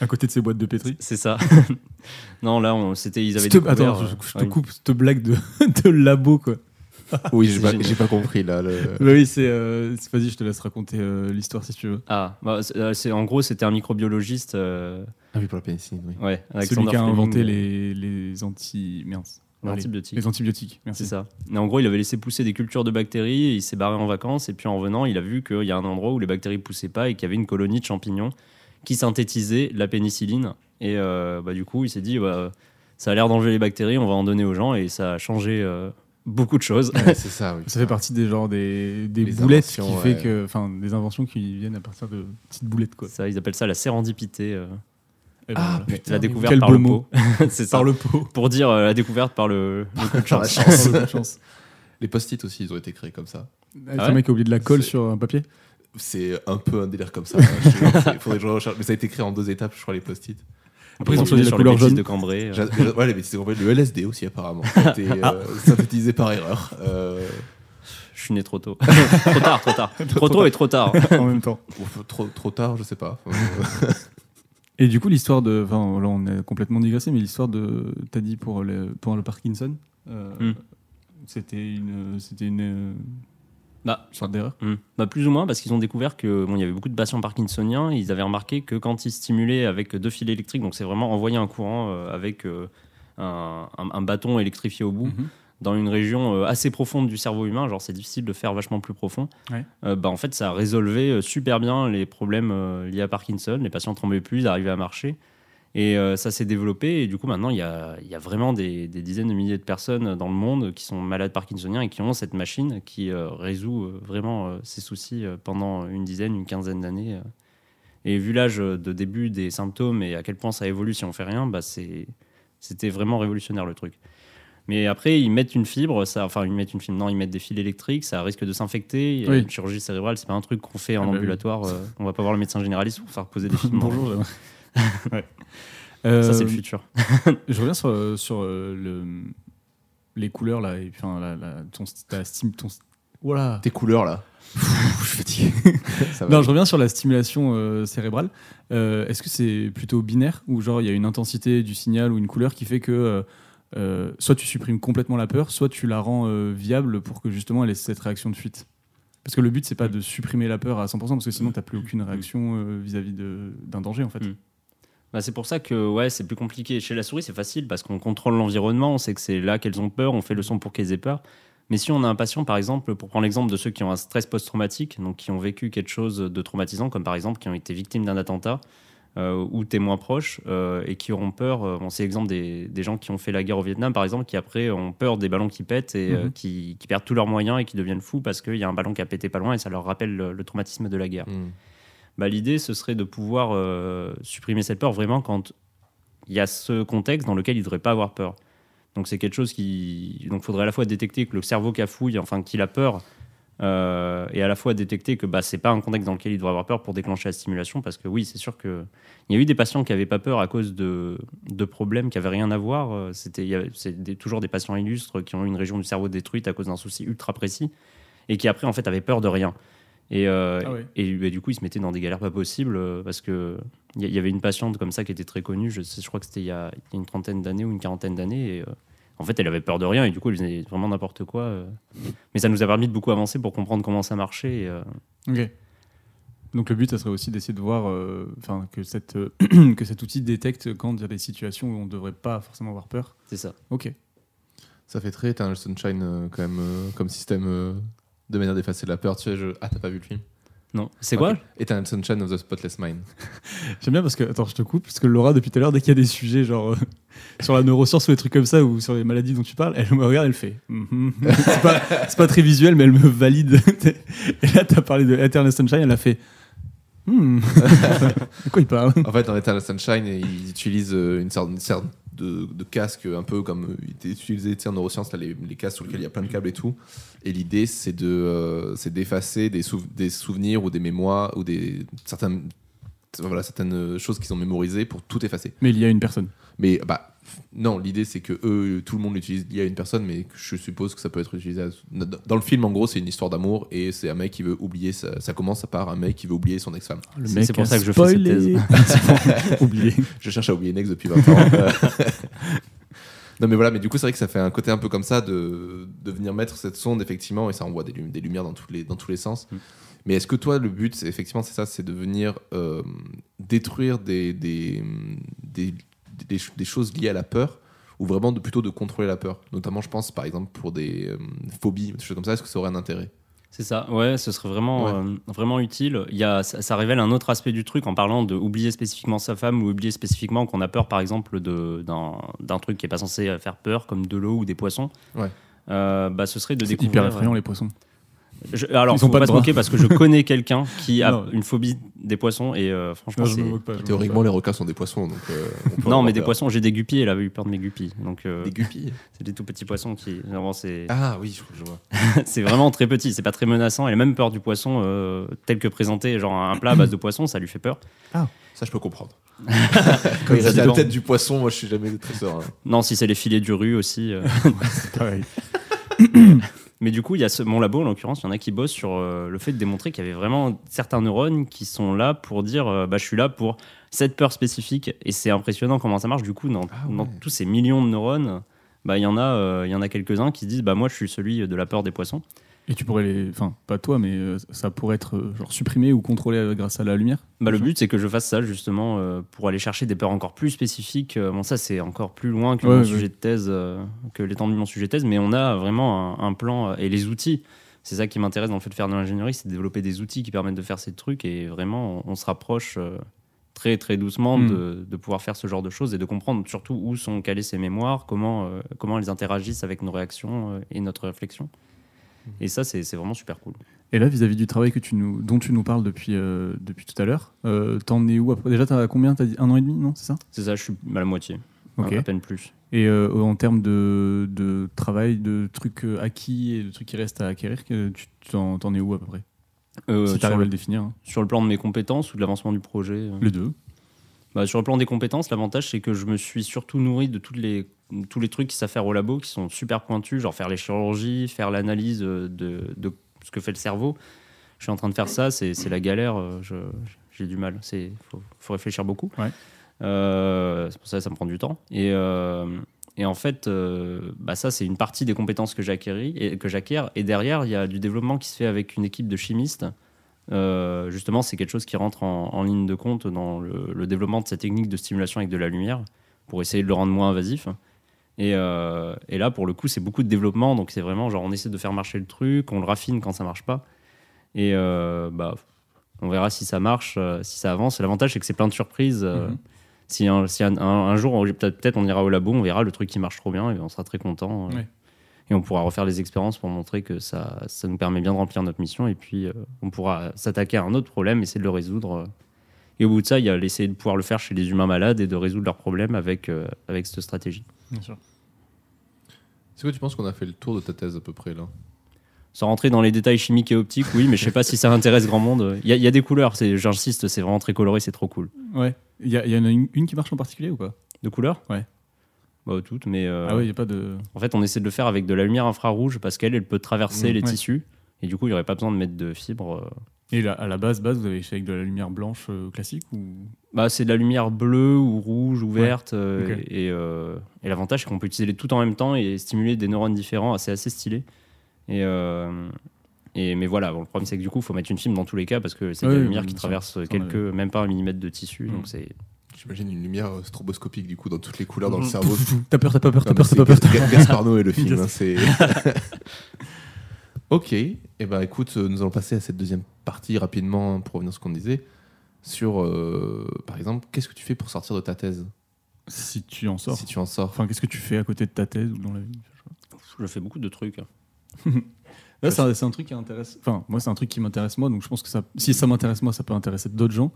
à côté de ses boîtes de pétri. c'est ça. non, là, c'était ils avaient découvert. Attends, je, euh, je te ouais, coupe cette blague de, de labo, quoi. Oui, j'ai pas, génial. j'ai pas compris là. le- Bah oui, c'est. euh, c'est- Vas-y, je te laisse raconter euh, l'histoire si tu veux. Ah, bah, c'est- euh, c'est en gros, c'était un microbiologiste. euh, Ah oui, pour la pénicilline, oui. ouais, Celui Alexander qui a Fleming, inventé euh, les, les anti. Merde. les antibiotiques. Les antibiotiques, merci. C'est ça. Et en gros, il avait laissé pousser des cultures de bactéries, et il s'est barré en vacances, et puis en revenant, il a vu qu'il y a un endroit où les bactéries poussaient pas et qu'il y avait une colonie de champignons qui synthétisait la pénicilline. Et euh, bah, du coup, il s'est dit, bah, ça a l'air d'enlever les bactéries, on va en donner aux gens, et ça a changé euh, beaucoup de choses. Ouais, c'est ça, oui. Ça fait partie des genres des, boulettes qui inventions, fait ouais. que. Enfin, des inventions qui viennent à partir de petites boulettes, quoi. Ça, ils appellent ça la sérendipité. euh, Et ben Ah, putain, la découverte quel par beau le mot. pot. C'est ça. Par le pot. Pour dire euh, la découverte par le, le coup de Par la chance. chance. Par le coup de chance. Les post-it aussi, ils ont été créés comme ça. C'est ouais un mec qui a oublié de la colle sur un papier? C'est un peu un délire comme ça. hein. Il faudrait que je recherche. Mais ça a été créé en deux étapes, je crois, les post-it. Après, ils ont choisi la couleur jaune. de Cambrai. euh. J'a- j'a- Ouais, les bêtises compris. Le LSD aussi, apparemment. C'était euh, synthétisé par erreur. Euh, Je suis né trop tôt. trop tard, trop tard. Trop tôt et trop tard. en même temps. ouf, trop, trop tard, je sais pas. Et du coup, l'histoire de. Enfin, là, on est complètement digressé, mais l'histoire de. T'as dit pour le, pour le Parkinson, euh, Hmm. c'était une, c'était une euh, Bah, sorte d'erreur. Hmm. Bah, plus ou moins parce qu'ils ont découvert que bon, il y avait beaucoup de patients parkinsoniens. et Ils avaient remarqué que quand ils stimulaient avec deux fils électriques, donc c'est vraiment envoyer un courant euh, avec euh, un, un- un bâton électrifié au bout, Mhm. dans une région euh, assez profonde du cerveau humain, genre c'est difficile de faire vachement plus profond. Ouais. bah, en fait, ça euh, super bien les problèmes liés à Parkinson. Les patients tremblaient plus, ils arrivaient à marcher. Et euh, ça s'est développé. Et du coup, maintenant, il y a, il y a vraiment des, des dizaines de milliers de personnes dans le monde qui sont malades parkinsoniens et qui ont cette machine qui euh, résout euh, vraiment ces soucis pendant une dizaine, une quinzaine d'années. Et vu l'âge de début des symptômes et à quel point ça évolue si on fait rien, bah c'était vraiment révolutionnaire le truc. Mais après, ils mettent une fibre, ça, enfin, ils mettent une fibre, non, ils mettent des fils électriques, ça risque de s'infecter. Oui. Une chirurgie cérébrale, c'est pas un truc qu'on fait en Ah bah oui. ambulatoire. euh, on va pas voir le médecin généraliste pour faire poser des fibres. Bonjour. Ça, Euh, c'est le futur. Je reviens sur, sur euh, le, les couleurs là, et enfin, la, la, ton, ta stim, ton, voilà. Tes couleurs là. Je suis fatigué. Ça va. Non, je reviens sur la stimulation euh, cérébrale. Euh, Est-ce que c'est plutôt binaire ou genre il y a une intensité du signal ou une couleur qui fait que euh, euh, soit tu supprimes complètement la peur, soit tu la rends euh, viable pour que justement elle ait cette réaction de fuite? Parce que le but c'est pas de supprimer la peur à 100% parce que sinon t'as plus aucune réaction euh, vis-à-vis de- d'un danger en fait. Mm. Bah, c'est pour ça que ouais, c'est plus compliqué. Chez la souris, c'est facile parce qu'on contrôle l'environnement, on sait que c'est là qu'elles ont peur, on fait le son pour qu'elles aient peur. Mais si on a un patient, par exemple, pour prendre l'exemple de ceux qui ont un stress post-traumatique, donc qui ont vécu quelque chose de traumatisant, comme par exemple qui ont été victimes d'un attentat euh, ou témoins proches euh, et qui auront peur, euh, bon, c'est l'exemple des, des gens qui ont fait la guerre au Vietnam, par exemple, qui après ont peur des ballons qui pètent et euh, Mhm. qui, qui perdent tous leurs moyens et qui deviennent fous parce qu'il y a un ballon qui a pété pas loin et ça leur rappelle le- le traumatisme de la guerre Hmm. Bah, l'idée, ce serait de pouvoir euh, supprimer cette peur vraiment quand il y a ce contexte dans lequel il ne devrait pas avoir peur. Donc c'est quelque chose qui... Donc faudrait à la fois détecter que le cerveau cafouille, enfin qu'il a peur, euh, et à la fois détecter que bah, c'est pas un contexte dans lequel il devrait avoir peur pour déclencher la stimulation, parce que oui, c'est sûr que il y a eu des patients qui n'avaient pas peur à cause de, de problèmes qui n'avaient rien à voir. Euh, C'était, c'est toujours des patients illustres qui ont eu une région du cerveau détruite à cause d'un souci ultra précis, et qui après en fait avaient peur de rien. Et, euh, Ah ouais. et bah, du coup, ils se mettaient dans des galères pas possibles euh, parce que il y, avait une patiente comme ça qui était très connue. Je, sais, je crois que c'était il y, a, il y a une trentaine d'années ou une quarantaine d'années. Et euh, en fait, elle avait peur de rien et du coup, elle faisait vraiment n'importe quoi. euh. Mais ça nous a permis de beaucoup avancer pour comprendre comment ça marchait. et, euh, Ok. Donc le but, ça serait aussi d'essayer de voir euh, enfin, que, cette, euh, que cet outil détecte quand il y a des situations où on ne devrait pas forcément avoir peur. c'est ça. Ok. Ça fait très Eternal Sunshine euh, quand même euh, comme système euh, de manière d'effacer la peur. Tu sais, je... Ah, t'as pas vu le film Non, c'est quoi. Eternal Sunshine of the Spotless Mind. J'aime bien parce que, attends, je te coupe, parce que Laura, depuis tout à l'heure, dès qu'il y a des sujets genre euh, sur la neuroscience ou des trucs comme ça, ou sur les maladies dont tu parles, elle me regarde, elle fait. C'est pas, c'est pas très visuel, mais elle me valide. Et là, t'as parlé de Eternal Sunshine, elle a fait. Hmm. de quoi il parle? En fait, dans Eternal Sunshine, ils utilisent euh, une sorte, une sorte de, de casque, un peu comme euh, il était utilisé en neurosciences, là, les, les casques sur lesquels il y a plein de câbles et tout. Et l'idée, c'est de, euh, c'est d'effacer des, des souvenirs ou des mémoires ou des certains voilà, certaines choses qu'ils ont mémorisées pour tout effacer. Mais il y a une personne. Mais bah, non, l'idée c'est que eux, tout le monde utilise il y a une personne, mais je suppose que ça peut être utilisé. à- Dans le film, en gros, c'est une histoire d'amour et c'est un mec qui veut oublier. sa- Ça commence par un mec qui veut oublier son ex-femme. C'est- pour ça que je fais cette spoilé. Oublié. Je cherche à oublier Nex depuis 20 ans. Euh, non, mais voilà, mais du coup, c'est vrai que ça fait un côté un peu comme ça de, de venir mettre cette sonde, effectivement, et ça envoie des, lum- des lumières dans, tous les, dans tous les sens. Mm. Mais est-ce que toi, le but, c'est- effectivement, c'est ça, c'est de venir euh, détruire des, des, des, des, ch- des choses liées à la peur ou vraiment de, plutôt de contrôler la peur Notamment, je pense, par exemple, pour des euh, phobies, des choses comme ça, est-ce que ça aurait un intérêt? C'est ça, ouais, ce serait vraiment, Ouais. euh, vraiment utile. Il y a, ça, ça révèle un autre aspect du truc en parlant de oublier spécifiquement sa femme ou oublier spécifiquement qu'on a peur, par exemple, de- d'un truc qui est pas censé faire peur, comme de l'eau ou des poissons. Ouais. Euh, bah, ce serait de C'est découvrir. hyper effrayant les poissons. Je- alors, Ils faut pas pas, se moquer parce que je connais quelqu'un qui a Non. une phobie des poissons et euh, franchement, c'est. pas. Théoriquement, les requins sont des poissons, donc. euh, on peut Non, mais des peur. poissons, j'ai des guppies, elle avait eu peur de mes guppies. Donc, euh, Des guppies c'est des tout petits poissons qui. Vraiment, c'est. Ah oui, je, je vois. c'est vraiment très petit, c'est pas très menaçant. Elle a même peur du poisson euh, tel que présenté, genre un plat à base de poisson, ça lui fait peur. Ça, je peux comprendre. Quand il reste la tête du poisson, moi, je suis jamais très serein. Non, si c'est les filets du rue aussi. euh. Pareil. Mais du coup, il y a ce, mon labo, en l'occurrence, il y en a qui bossent sur euh, le fait de démontrer qu'il y avait vraiment certains neurones qui sont là pour dire euh, bah, je suis là pour cette peur spécifique. Et c'est impressionnant comment ça marche. Du coup, dans, Ah ouais. dans tous ces millions de neurones, bah, il y en a, euh, il y en a quelques-uns qui se disent bah, moi, je suis celui de la peur des poissons. Et tu pourrais les. Enfin, pas toi, mais euh, ça pourrait être euh, genre supprimé ou contrôlé euh, grâce à la lumière Bah, le but, c'est que je fasse ça justement pour aller chercher des peurs encore plus spécifiques. Bon, ça, c'est encore plus loin que Ouais, mon ouais. sujet de thèse, que l'étendue de mon sujet de thèse, mais on a vraiment un, un plan et les outils. C'est ça qui m'intéresse dans le fait de faire de l'ingénierie, c'est de développer des outils qui permettent de faire ces trucs et vraiment, on, on se rapproche très très doucement Mhm. de, de pouvoir faire ce genre de choses et de comprendre surtout où sont calées ces mémoires, comment, euh, comment elles interagissent avec nos réactions euh, et notre réflexion. Et ça, c'est vraiment super cool. Et là, vis-à-vis du travail que tu nous, dont tu nous parles depuis, euh, depuis tout à l'heure, euh, t'en es où Déjà, t'as combien? T'as dit un an et demi, non C'est ça? C'est ça, je suis à la moitié, Ok. à peine plus. Et euh, en termes de, de travail, de trucs euh, acquis et de trucs qui restent à acquérir, tu t'en, es où à peu près? Si t'arrives à le- définir. hein. Sur le plan de mes compétences ou de l'avancement du projet Les deux. Bah, Sur le plan des compétences, l'avantage, c'est que je me suis surtout nourri de toutes les, tous les trucs qui savent faire au labo, qui sont super pointus, genre faire les chirurgies, faire l'analyse euh, de, de ce que fait le cerveau. Je suis en train de faire ça, c'est la galère, euh, j'ai du mal. Il faut, faut réfléchir beaucoup. Ouais. Euh, c'est pour ça que ça me prend du temps. Et, euh, et en fait, euh, bah ça, c'est une partie des compétences que j'acquéris et que j'acquiers. Et derrière, il y a du développement qui se fait avec une équipe de chimistes. Justement, c'est quelque chose qui rentre en, en ligne de compte dans le, le développement de cette technique de stimulation avec de la lumière pour essayer de le rendre moins invasif. Et, euh, et là, pour le coup, c'est beaucoup de développement. Donc, c'est vraiment genre, on essaie de faire marcher le truc, on le raffine quand ça marche pas. Et euh, bah, on verra si ça marche, euh, si ça avance. L'avantage, c'est que c'est plein de surprises. Mhm. Si, un, si un, un- un jour, on- peut-être peut-être on ira au labo, on verra le truc qui marche trop bien et on sera très content. Et on pourra refaire les expériences pour montrer que ça, ça nous permet bien de remplir notre mission. Et puis, euh, on pourra s'attaquer à un autre problème, essayer de le résoudre. Et au bout de ça, il y a l'essayer de pouvoir le faire chez les humains malades et de résoudre leurs problèmes avec, avec cette stratégie. Bien sûr. C'est quoi, tu penses qu'on a fait le tour de ta thèse à peu près là? Sans rentrer dans les détails chimiques et optiques, oui, mais je sais pas si ça intéresse grand monde. Il y, a- y des couleurs, c'est- j'insiste, c'est vraiment très coloré, c'est trop cool. Ouais. Il y, y en a une, une qui marche en particulier ou pas? De couleurs? Ouais. Bah, toutes, mais euh, Ah ouais, il n'y a pas de. en fait, on essaie de le faire avec de la lumière infrarouge parce qu'elle, elle peut traverser Mmh, les ouais. tissus. Et du coup, il n'y aurait pas besoin de mettre de fibres. Et là, à la base, base, vous avez fait avec de la lumière blanche euh, classique ou? Bah, c'est de la lumière bleue ou rouge ou verte. euh. Et, euh, et l'avantage, c'est qu'on peut utiliser les toutes en même temps et stimuler des neurones différents. C'est assez stylé. Et, euh, et, mais voilà, bon, le problème, c'est que du coup, il faut mettre une fibre dans tous les cas parce que c'est de Ouais, la lumière qui traverse quelques, avait- même pas un millimètre de tissu. Mm. Donc c'est J'imagine une lumière stroboscopique du coup dans toutes les couleurs dans le Mhm. cerveau. T'as peur, t'as pas peur, t'as peur, t'as pas peur. c'est Ga- Gaspard Noé le film. Hein, c'est... ok, et ben écoute, euh, nous allons passer à cette deuxième partie rapidement hein, pour revenir à ce qu'on disait sur, euh, par exemple, qu'est-ce que tu fais pour sortir de ta thèse? Si tu en sors. si tu en sors Enfin, qu'est-ce que tu fais à côté de ta thèse ou dans la vie? Je fais beaucoup de trucs. Là, c'est un, c'est un truc qui intéresse. Enfin, moi, c'est un truc qui m'intéresse moi, donc je pense que ça, si ça m'intéresse moi, ça peut intéresser d'autres gens.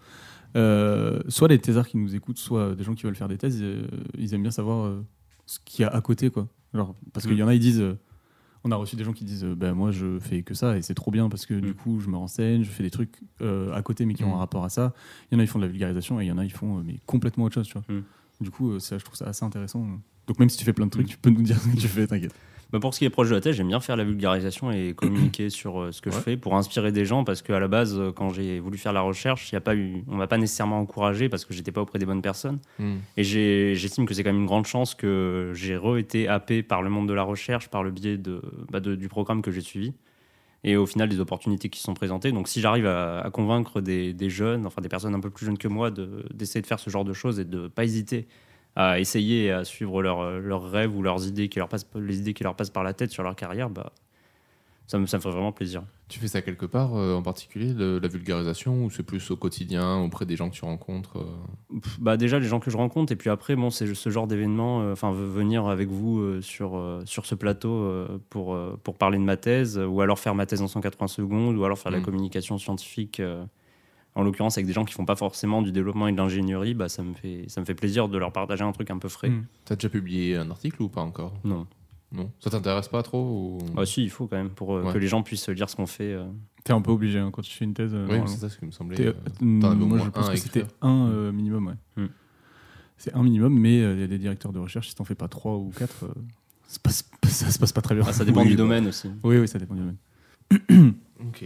Euh, soit les thésards qui nous écoutent, soit des gens qui veulent faire des thèses, ils aiment bien savoir euh, ce qu'il y a à côté, quoi. Alors, parce qu'il y en a, ils disent, euh, on a reçu des gens qui disent euh, bah, moi je fais que ça et c'est trop bien parce que du Mm. coup je me renseigne, je fais des trucs euh, à côté mais qui ont Mm. un rapport à ça. Il y en a ils font de la vulgarisation et il y en a ils font euh, mais complètement autre chose, tu vois. Mm. Du coup ça je trouve ça assez intéressant. Donc même si tu fais plein de trucs, tu peux nous dire ce que tu fais, t'inquiète. Bah, pour ce qui est proche de la thèse, j'aime bien faire la vulgarisation et communiquer sur euh, ce que je fais pour inspirer des gens parce qu'à la base, euh, quand j'ai voulu faire la recherche, y a pas eu, on m'a pas nécessairement encouragé parce que j'étais pas auprès des bonnes personnes. Hmm. Et j'estime que c'est quand même une grande chance que j'ai re-été happé par le monde de la recherche par le biais de, bah, de- du programme que j'ai suivi. Et au final, des opportunités qui se sont présentées. Donc, si j'arrive à, à convaincre des, des jeunes, enfin des personnes un peu plus jeunes que moi, de- d'essayer de faire ce genre de choses et de ne pas hésiter à essayer à suivre leurs leurs rêves ou leurs idées qui leur passent, les idées qui leur passent par la tête sur leur carrière, bah, ça, me, ça me ferait vraiment plaisir. Tu fais ça quelque part euh, en particulier, le- la vulgarisation, ou c'est plus au quotidien, auprès des gens que tu rencontres euh Bah déjà les gens que je rencontre et puis après bon c'est ce genre d'événement euh, enfin ve- venir avec vous euh, sur euh, sur ce plateau euh, pour euh, pour parler de ma thèse euh, ou alors faire ma thèse en 180 secondes ou alors faire la Mm. communication scientifique euh, en l'occurrence avec des gens qui font pas forcément du développement et de l'ingénierie bah ça me fait ça me fait plaisir de leur partager un truc un peu frais Mm. T'as déjà publié un article ou pas encore? Non Non Ça t'intéresse pas trop ou... ah si il faut quand même pour euh, Ouais. que les gens puissent lire ce qu'on fait euh. T'es un peu obligé hein, quand tu fais une thèse. euh, Oui, c'est ça ce qui me semblait. Euh, moi, moins je pense que c'était un euh, minimum, ouais. Hmm. C'est un minimum, mais euh, il y a des directeurs de recherche, si t'en fais pas trois ou quatre, euh, ça, se passe, ça se passe pas très bien. Ah, ça dépend Oui, du domaine aussi Oui, oui, ça dépend du domaine. Ok.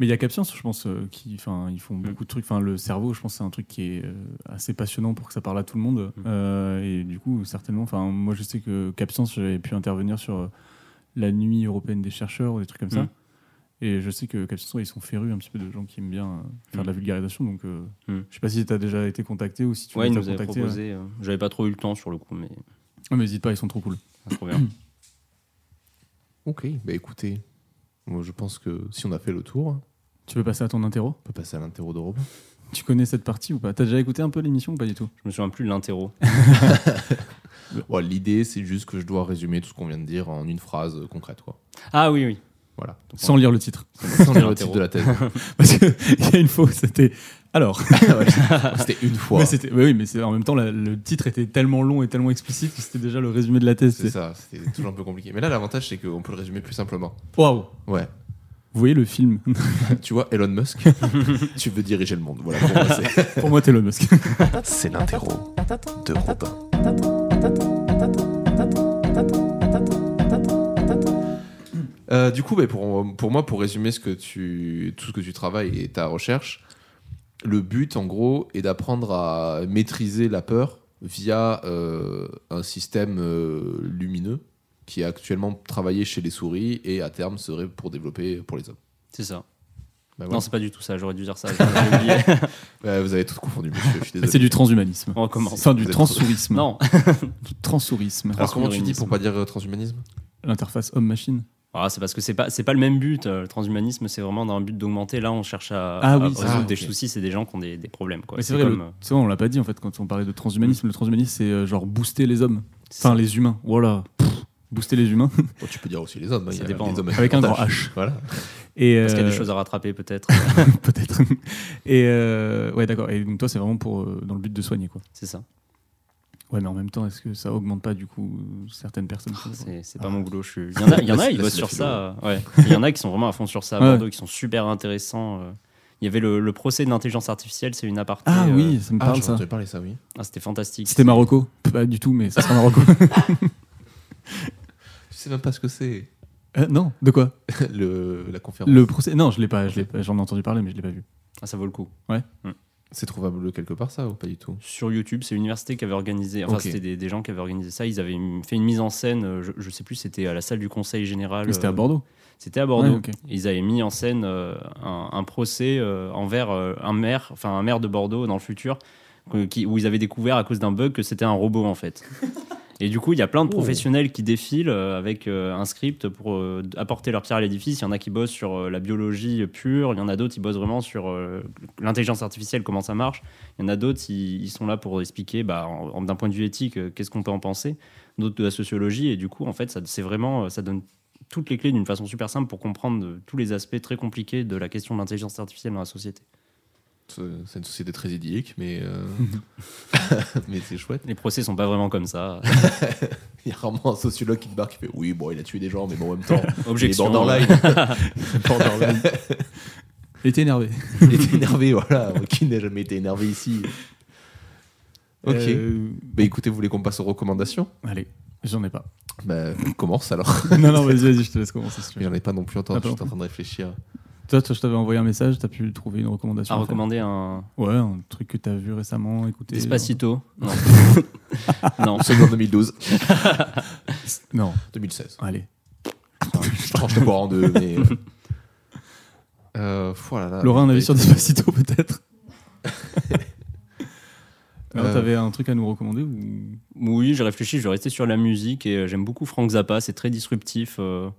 Mais il y a Capscience, je pense, euh, qui, enfin, ils Mm. font beaucoup de trucs. Enfin, le cerveau, je pense, c'est un truc qui est euh, assez passionnant pour que ça parle à tout le monde. Mm. Euh, et du coup, certainement, enfin, moi, je sais que Capscience, j'avais pu intervenir sur euh, la nuit européenne des chercheurs ou des trucs comme ça. Mm. Et je sais que Capscience, ouais, ils sont férus un petit peu de gens qui aiment bien euh, faire de la Mm. vulgarisation. Donc, euh, Mm. je sais pas si tu as déjà été contacté ou si tu ouais as nous avaient contactés. proposé euh, j'avais pas trop eu le temps sur le coup mais Ah, mais n'hésite pas, ils sont trop cool. c'est trop bien Ok, bah écoutez, moi, je pense que si on a fait le tour, Tu veux passer à ton interro? Peut passer à l'interro de Robin. Tu connais cette partie ou pas? T'as déjà écouté un peu l'émission ou pas du tout? Je me souviens plus de l'interro Ouais, L'idée, c'est juste que je dois résumer tout ce qu'on vient de dire en une phrase concrète. Quoi. ah oui oui Voilà. Sans lire le titre. Sans lire le titre de la thèse. Parce qu'il y a une fois où c'était. Alors. C'était une fois. Mais mais oui, mais c'est- en même temps, la- le titre était tellement long et tellement explicite que c'était déjà le résumé de la thèse. C'est c'est- ça, c'était toujours un peu compliqué. Mais là, l'avantage, c'est qu'on peut le résumer plus simplement. Waouh Ouais. Vous voyez le film tu vois, Elon Musk, tu veux diriger le monde. Voilà, pour moi, c'est- Pour moi, t'es Elon Musk. c'est l'interro de Robin. Euh, du coup, bah, pour, pour moi, pour résumer ce que tu, tout ce que tu travailles et ta recherche, le but, en gros, est d'apprendre à maîtriser la peur via euh, un système euh, lumineux qui est actuellement travaillé chez les souris et à terme serait pour développer pour les hommes. c'est ça Bah, non voilà. c'est pas du tout ça j'aurais dû dire ça oublié vous avez tout confondu, monsieur. Je suis désolé. c'est du transhumanisme. on recommence Enfin, du transsourisme. non Du transsourisme. Alors, comment tu dis pour pas dire euh, transhumanisme? L'interface homme-machine. Ah, c'est parce que c'est pas c'est pas le même but. euh, Le transhumanisme, c'est vraiment dans un but d'augmenter. Là, on cherche à, Ah à oui, résoudre des soucis. C'est des gens qui ont des, des problèmes. Quoi. C'est vrai, comme, le- euh, c'est vrai, on l'a pas dit en fait quand on parlait de transhumanisme. Le transhumanisme, c'est euh, genre booster les hommes. Enfin, les humains. Voilà. Booster les humains. Bon, Tu peux dire aussi les hommes. hein, Ça il y a dépend. les hommes Avec un grand. H. Voilà. Et, Parce qu'il y a euh, des choses à rattraper, peut-être. Peut-être. Et euh, ouais, d'accord. Et donc toi, c'est vraiment pour euh, dans le but de soigner, quoi. c'est ça. Ouais, mais en même temps, est-ce que ça augmente pas du coup certaines personnes qui- C'est pas mon boulot. Je suis... Il y en a, il y en a Là, ils c'est bossent sur ça. euh, Ouais. Il y en a qui sont vraiment à fond sur ça à Ouais. Bordeaux, qui sont super intéressants. euh. Il y avait le, le procès de l'intelligence artificielle, c'est une aparté. Ah euh, oui, ça me Ah, parle j'en ça. parler ça, oui. ah, C'était fantastique. C'était Marocco Pas du tout, mais ça sera Marocco. Je sais même pas ce que c'est. Euh, non, de quoi le, la conférence. Le procès Non, je l'ai pas. je l'ai pas- J'en ai entendu parler, mais je l'ai pas vu. Ah, ça vaut le coup. C'est trouvable quelque part, ça, ou pas du tout? Sur YouTube, c'est l'université qui avait organisé. Enfin, Ok. c'était des, des gens qui avaient organisé ça. Ils avaient fait une mise en scène. euh, Je, je sais plus, c'était à la salle du Conseil général. Mais C'était à euh, Bordeaux. C'était à Bordeaux. Ouais, ok. Ils avaient mis en scène euh, un, un procès euh, envers euh, un maire, enfin un maire de Bordeaux dans le futur, euh, qui, où ils avaient découvert à cause d'un bug que c'était un robot en fait. Et du coup, il y a plein de professionnels qui défilent euh, avec euh, un script pour euh, apporter leur pierre à l'édifice. Il y en a qui bossent sur la biologie pure, il y en a d'autres qui bossent vraiment sur l'intelligence artificielle, comment ça marche. Il y en a d'autres, ils sont là pour expliquer, bah, d'un point de vue éthique, qu'est-ce qu'on peut en penser. D'autres de la sociologie. Et du coup, en fait, ça, c'est vraiment, ça donne toutes les clés d'une façon super simple pour comprendre tous les aspects très compliqués de la question de l'intelligence artificielle dans la société. C'est une société très idyllique, mais, euh, mais c'est chouette. Les procès sont pas vraiment comme ça. Il y a rarement un sociologue qui débarque qui fait Oui, bon, il a tué des gens, mais bon, en même temps, Objection. il est borderline. Borderline. Il était énervé. il était énervé, voilà. Qui n'a jamais été énervé ici Ok. Euh, Bah écoutez, vous voulez qu'on passe aux recommandations allez, j'en ai pas. Bah, commence alors. non, non, vas-y, vas-y, je te laisse commencer. si. J'en ai pas non plus entendu, Ah, je suis en train de réfléchir. Toi, toi, je t'avais envoyé un message, t'as pu trouver une recommandation. À recommander un Ouais, un truc que t'as vu récemment, écouté. Despacito. Non. non. C'est en 2012. Non, 2016. allez. Je tranche le en deux, mais. euh, Euh, voilà, Laura, un avis sur Despacito peut-être Non, Euh. t'avais un truc à nous recommander ou? Oui, j'ai réfléchi, je vais rester sur la musique et euh, j'aime beaucoup Frank Zappa, c'est très disruptif. euh,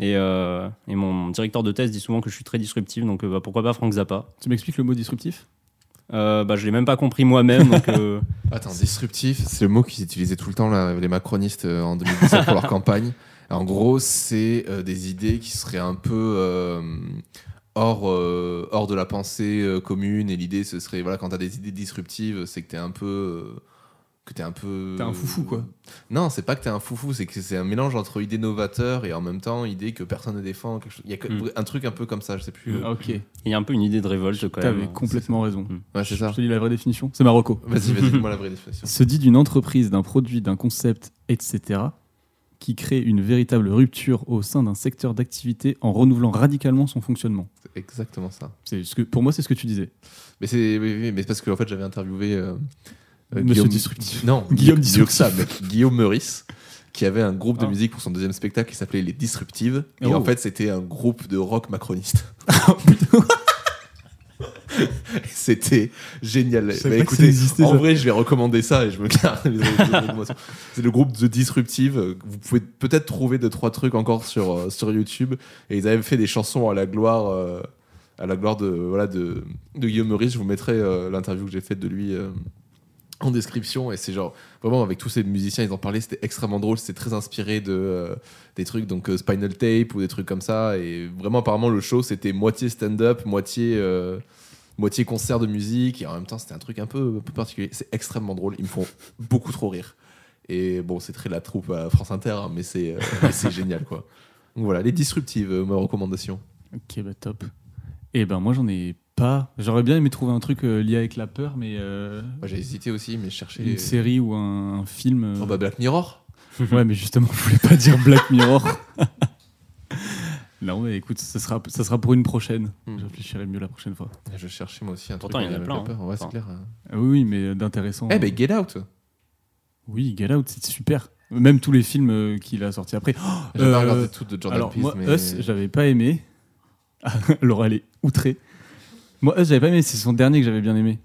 et, euh, et mon directeur de thèse dit souvent que je suis très disruptif, donc euh, bah, pourquoi pas Frank Zappa Tu m'expliques le mot disruptif? Euh, bah, Je l'ai même pas compris moi-même, donc euh, Attends, disruptif, c'est le mot qu'ils utilisaient tout le temps, là, les macronistes, euh, en 2017 pour leur campagne. En gros, c'est euh, des idées qui seraient un peu euh, hors, euh, hors de la pensée euh, commune. Et l'idée, ce serait, voilà, quand tu as des idées disruptives, c'est que tu es un peu. Que t'es un peu. T'es un foufou, quoi. Non, c'est pas que t'es un foufou, c'est que c'est un mélange entre idée novateur et en même temps idée que personne ne défend. quelque chose- Il y a que- Mm. un truc un peu comme ça, je sais plus. Ah, Ok, il y a un peu une idée de révolte quand même. t'avais complètement raison. Ouais, c'est ça. Je te dis la vraie définition. C'est Marocco. Vas-y, vas-y, dis-moi la vraie définition. Se dit d'une entreprise, d'un produit, d'un concept, etc., qui crée une véritable rupture au sein d'un secteur d'activité en renouvelant radicalement son fonctionnement. C'est exactement ça. C'est ce que, pour moi, c'est ce que tu disais. Mais c'est oui, oui, mais c'est parce que en fait j'avais interviewé euh, Monsieur Guillaume Disruptif. Non, Guillaume Guillaume ça, mec. Guillaume Meurice qui avait un groupe de Ah. musique pour son deuxième spectacle qui s'appelait Les Disruptives et Oh. en fait c'était un groupe de rock macroniste. C'était génial. Bah, écoutez, en ça. vrai, je vais recommander ça et je me. C'est le groupe The Disruptive. Vous pouvez peut-être trouver deux trois trucs encore sur euh, sur YouTube. Et ils avaient fait des chansons à la gloire, euh, à la gloire de voilà de, de Guillaume Meurice. Je vous mettrai euh, l'interview que j'ai faite de lui. En description et c'est genre vraiment avec tous ces musiciens ils en parlaient c'était extrêmement drôle c'était très inspiré de euh, des trucs donc euh, Spinal Tape ou des trucs comme ça et vraiment apparemment le show c'était moitié stand-up moitié euh, moitié concert de musique et en même temps c'était un truc un peu, particulier. C'est extrêmement drôle ils me font beaucoup trop rire. Et bon c'est très la troupe France Inter hein, mais c'est c'est génial quoi. Donc voilà les disruptives ma recommandation. Ok, bah top. Et ben moi, j'en ai pas. J'aurais bien aimé trouver un truc euh, lié avec la peur, mais euh, moi j'ai hésité aussi mais je cherchais une série ou un, un film. euh, oh bah Black Mirror Ouais, mais justement, je voulais pas dire Black Mirror. non, mais écoute, ça sera, ça sera pour une prochaine. Hmm. Je réfléchirai mieux la prochaine fois. je cherchais moi aussi un Pourtant, truc il y en a avec plein, peur. hein. ouais c'est Enfin. clair hein. Ah oui, oui, mais d'intéressant. eh ben Get Out Oui, Get Out, c'est super. Même tous les films euh, qu'il a sortis après. J'ai pas Euh, regardé tout de Jordan Alors, Peele, moi, mais... Us, j'avais pas aimé. Laura, elle est outrée. Moi, Us, j'avais pas aimé. C'est son dernier que j'avais bien aimé.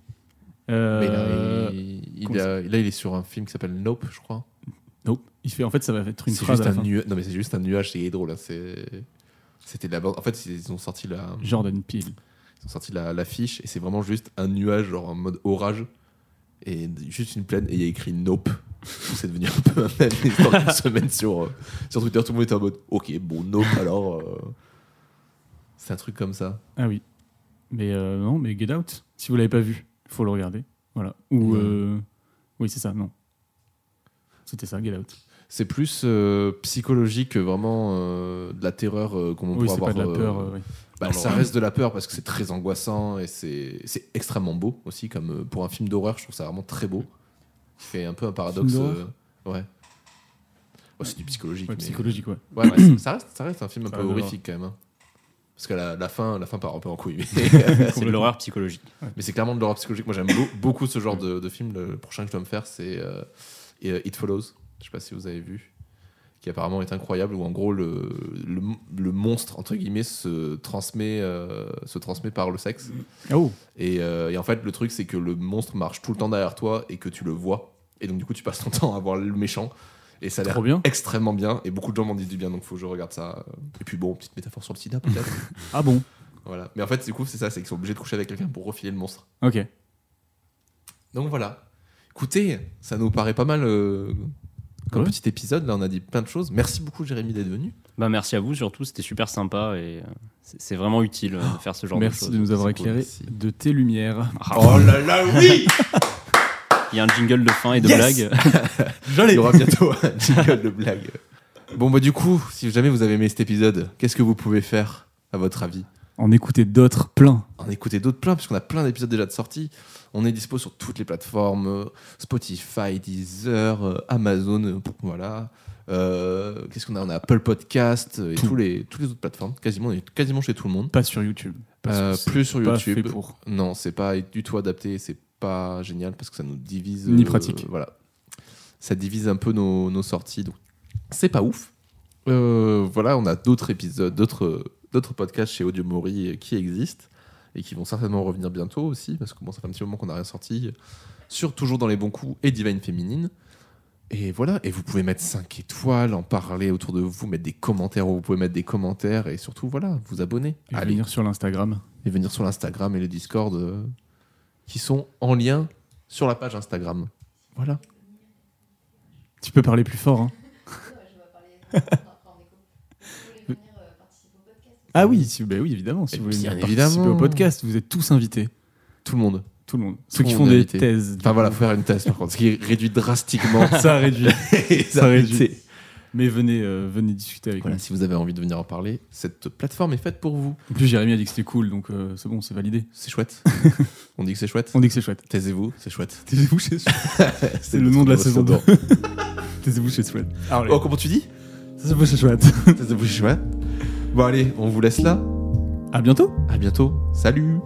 Euh, Mais là, il, il comment a- là, il est sur un film qui s'appelle Nope, je crois. Nope. Il fait, en fait, ça va être une phrase juste à la un fin. nuage. Non, mais c'est juste un nuage, c'est drôle. C'est... C'était la bande. En fait, ils ont sorti la, Jordan Peele. ils ont sorti la, l'affiche et c'est vraiment juste un nuage, genre en mode orage. Et juste une plaine et il y a écrit Nope. c'est devenu un peu un pendant une semaine sur, euh, sur Twitter. Tout le monde était en mode Ok, bon, Nope alors. euh, C'est un truc comme ça. Ah oui. Mais euh, non, mais Get Out, si vous l'avez pas vu, il faut le regarder. Voilà. Ou. Euh, Oui, c'est ça, non. C'était ça, Get Out. C'est plus euh, psychologique que vraiment de la terreur qu'on oui, pourrait c'est pas avoir. de la peur. oui. Bah, ça reste de la peur parce que c'est très angoissant et c'est c'est extrêmement beau aussi. Comme pour un film d'horreur, je trouve ça vraiment très beau. Fait un peu un paradoxe. Ouais. Oh, c'est du psychologique. Ouais, mais- psychologique, ouais. Ouais, ouais, c'est- ça, reste, ça reste un film un Ça peu horrifique quand même. hein. Parce que la, la fin, la fin part un peu en couille. C'est de l'horreur psychologique. mais c'est clairement de l'horreur psychologique. Moi, j'aime beau- beaucoup ce genre de, de film. Le prochain que je dois me faire, c'est euh, euh, It Follows. Je sais pas si vous avez vu. Qui apparemment est incroyable. Où en gros, le, le, le monstre, entre guillemets, se transmet, euh, se transmet par le sexe. Oh, Et, euh, et en fait, le truc, c'est que le monstre marche tout le temps derrière toi et que tu le vois. Et donc, du coup, tu passes ton temps à voir le méchant. Et ça a l'air bien. extrêmement bien. Et beaucoup de gens m'en disent du bien, donc faut que je regarde ça. Et puis, bon, petite métaphore sur le sida, peut-être. Ah bon voilà. Mais en fait, du coup, c'est ça c'est qu'ils sont obligés de coucher avec quelqu'un pour refiler le monstre. Ok. Donc voilà. Écoutez, ça nous paraît pas mal euh, comme Ouais. petit épisode. Là, on a dit plein de choses. Merci beaucoup, Jérémy, d'être venu. Bah, merci à vous surtout, c'était super sympa et euh, c'est vraiment utile euh, de faire ce genre de Merci choses. de nous avoir cool, éclairé merci. de tes lumières. Oh là là, oui Il y a un jingle de fin et de Yes blague. Il y aura bientôt un jingle de blague. Bon, bah, du coup, si jamais vous avez aimé cet épisode, qu'est-ce que vous pouvez faire, à votre avis? En écouter d'autres plein. en écouter d'autres plein, puisqu'on a plein d'épisodes déjà de sortie. On est dispo sur toutes les plateformes euh, Spotify, Deezer, euh, Amazon, euh, voilà. Euh, Qu'est-ce qu'on a? On a Apple Podcast et tous les, toutes les autres plateformes. Quasiment, on est quasiment chez tout le monde. Pas sur YouTube. Parce Euh, que c'est plus sur pas YouTube. fait pour. Non, c'est pas du tout adapté, c'est pas génial parce que ça nous divise. Ni pratique. Voilà. Ça divise un peu nos, nos sorties, donc c'est pas ouf. Euh, voilà, on a d'autres épisodes, d'autres d'autres podcasts chez Audio Mori qui existent et qui vont certainement revenir bientôt aussi parce que bon, ça fait un petit moment qu'on n'a rien sorti sur Toujours dans les bons coups et Divine Féminine. Et voilà, et vous pouvez mettre 5 étoiles, en parler autour de vous, mettre des commentaires où vous pouvez mettre des commentaires et surtout, voilà, vous abonner. Et Allez, venir sur l'Instagram. et venir sur l'Instagram et le Discord euh, qui sont en lien sur la page Instagram. Voilà. Tu peux parler plus fort. hein. Ah oui, si- bah oui, évidemment. Si Et vous voulez participer évidemment. au podcast, vous êtes tous invités. Tout le monde. Tout le monde. Tout Ceux qui font des invité. thèses. Enfin voilà, faut faire une thèse par contre, ce qui réduit drastiquement ça réduit. Ça réduit. Mais venez, euh, venez discuter avec Voilà, nous. si vous avez envie de venir en parler, cette plateforme est faite pour vous. En plus, Jérémy a dit que c'était cool, donc euh, c'est bon, c'est validé. C'est chouette. On dit que c'est chouette. On dit que c'est chouette. Taisez-vous, c'est chouette. Taisez-vous chez C'est le nom de la saison 2. slogan. Taisez-vous chez chouette. Oh, comment tu dis Taisez-vous chez chouette. Taisez-vous, c'est chouette. Bon allez, on vous laisse là. À bientôt. À bientôt. Salut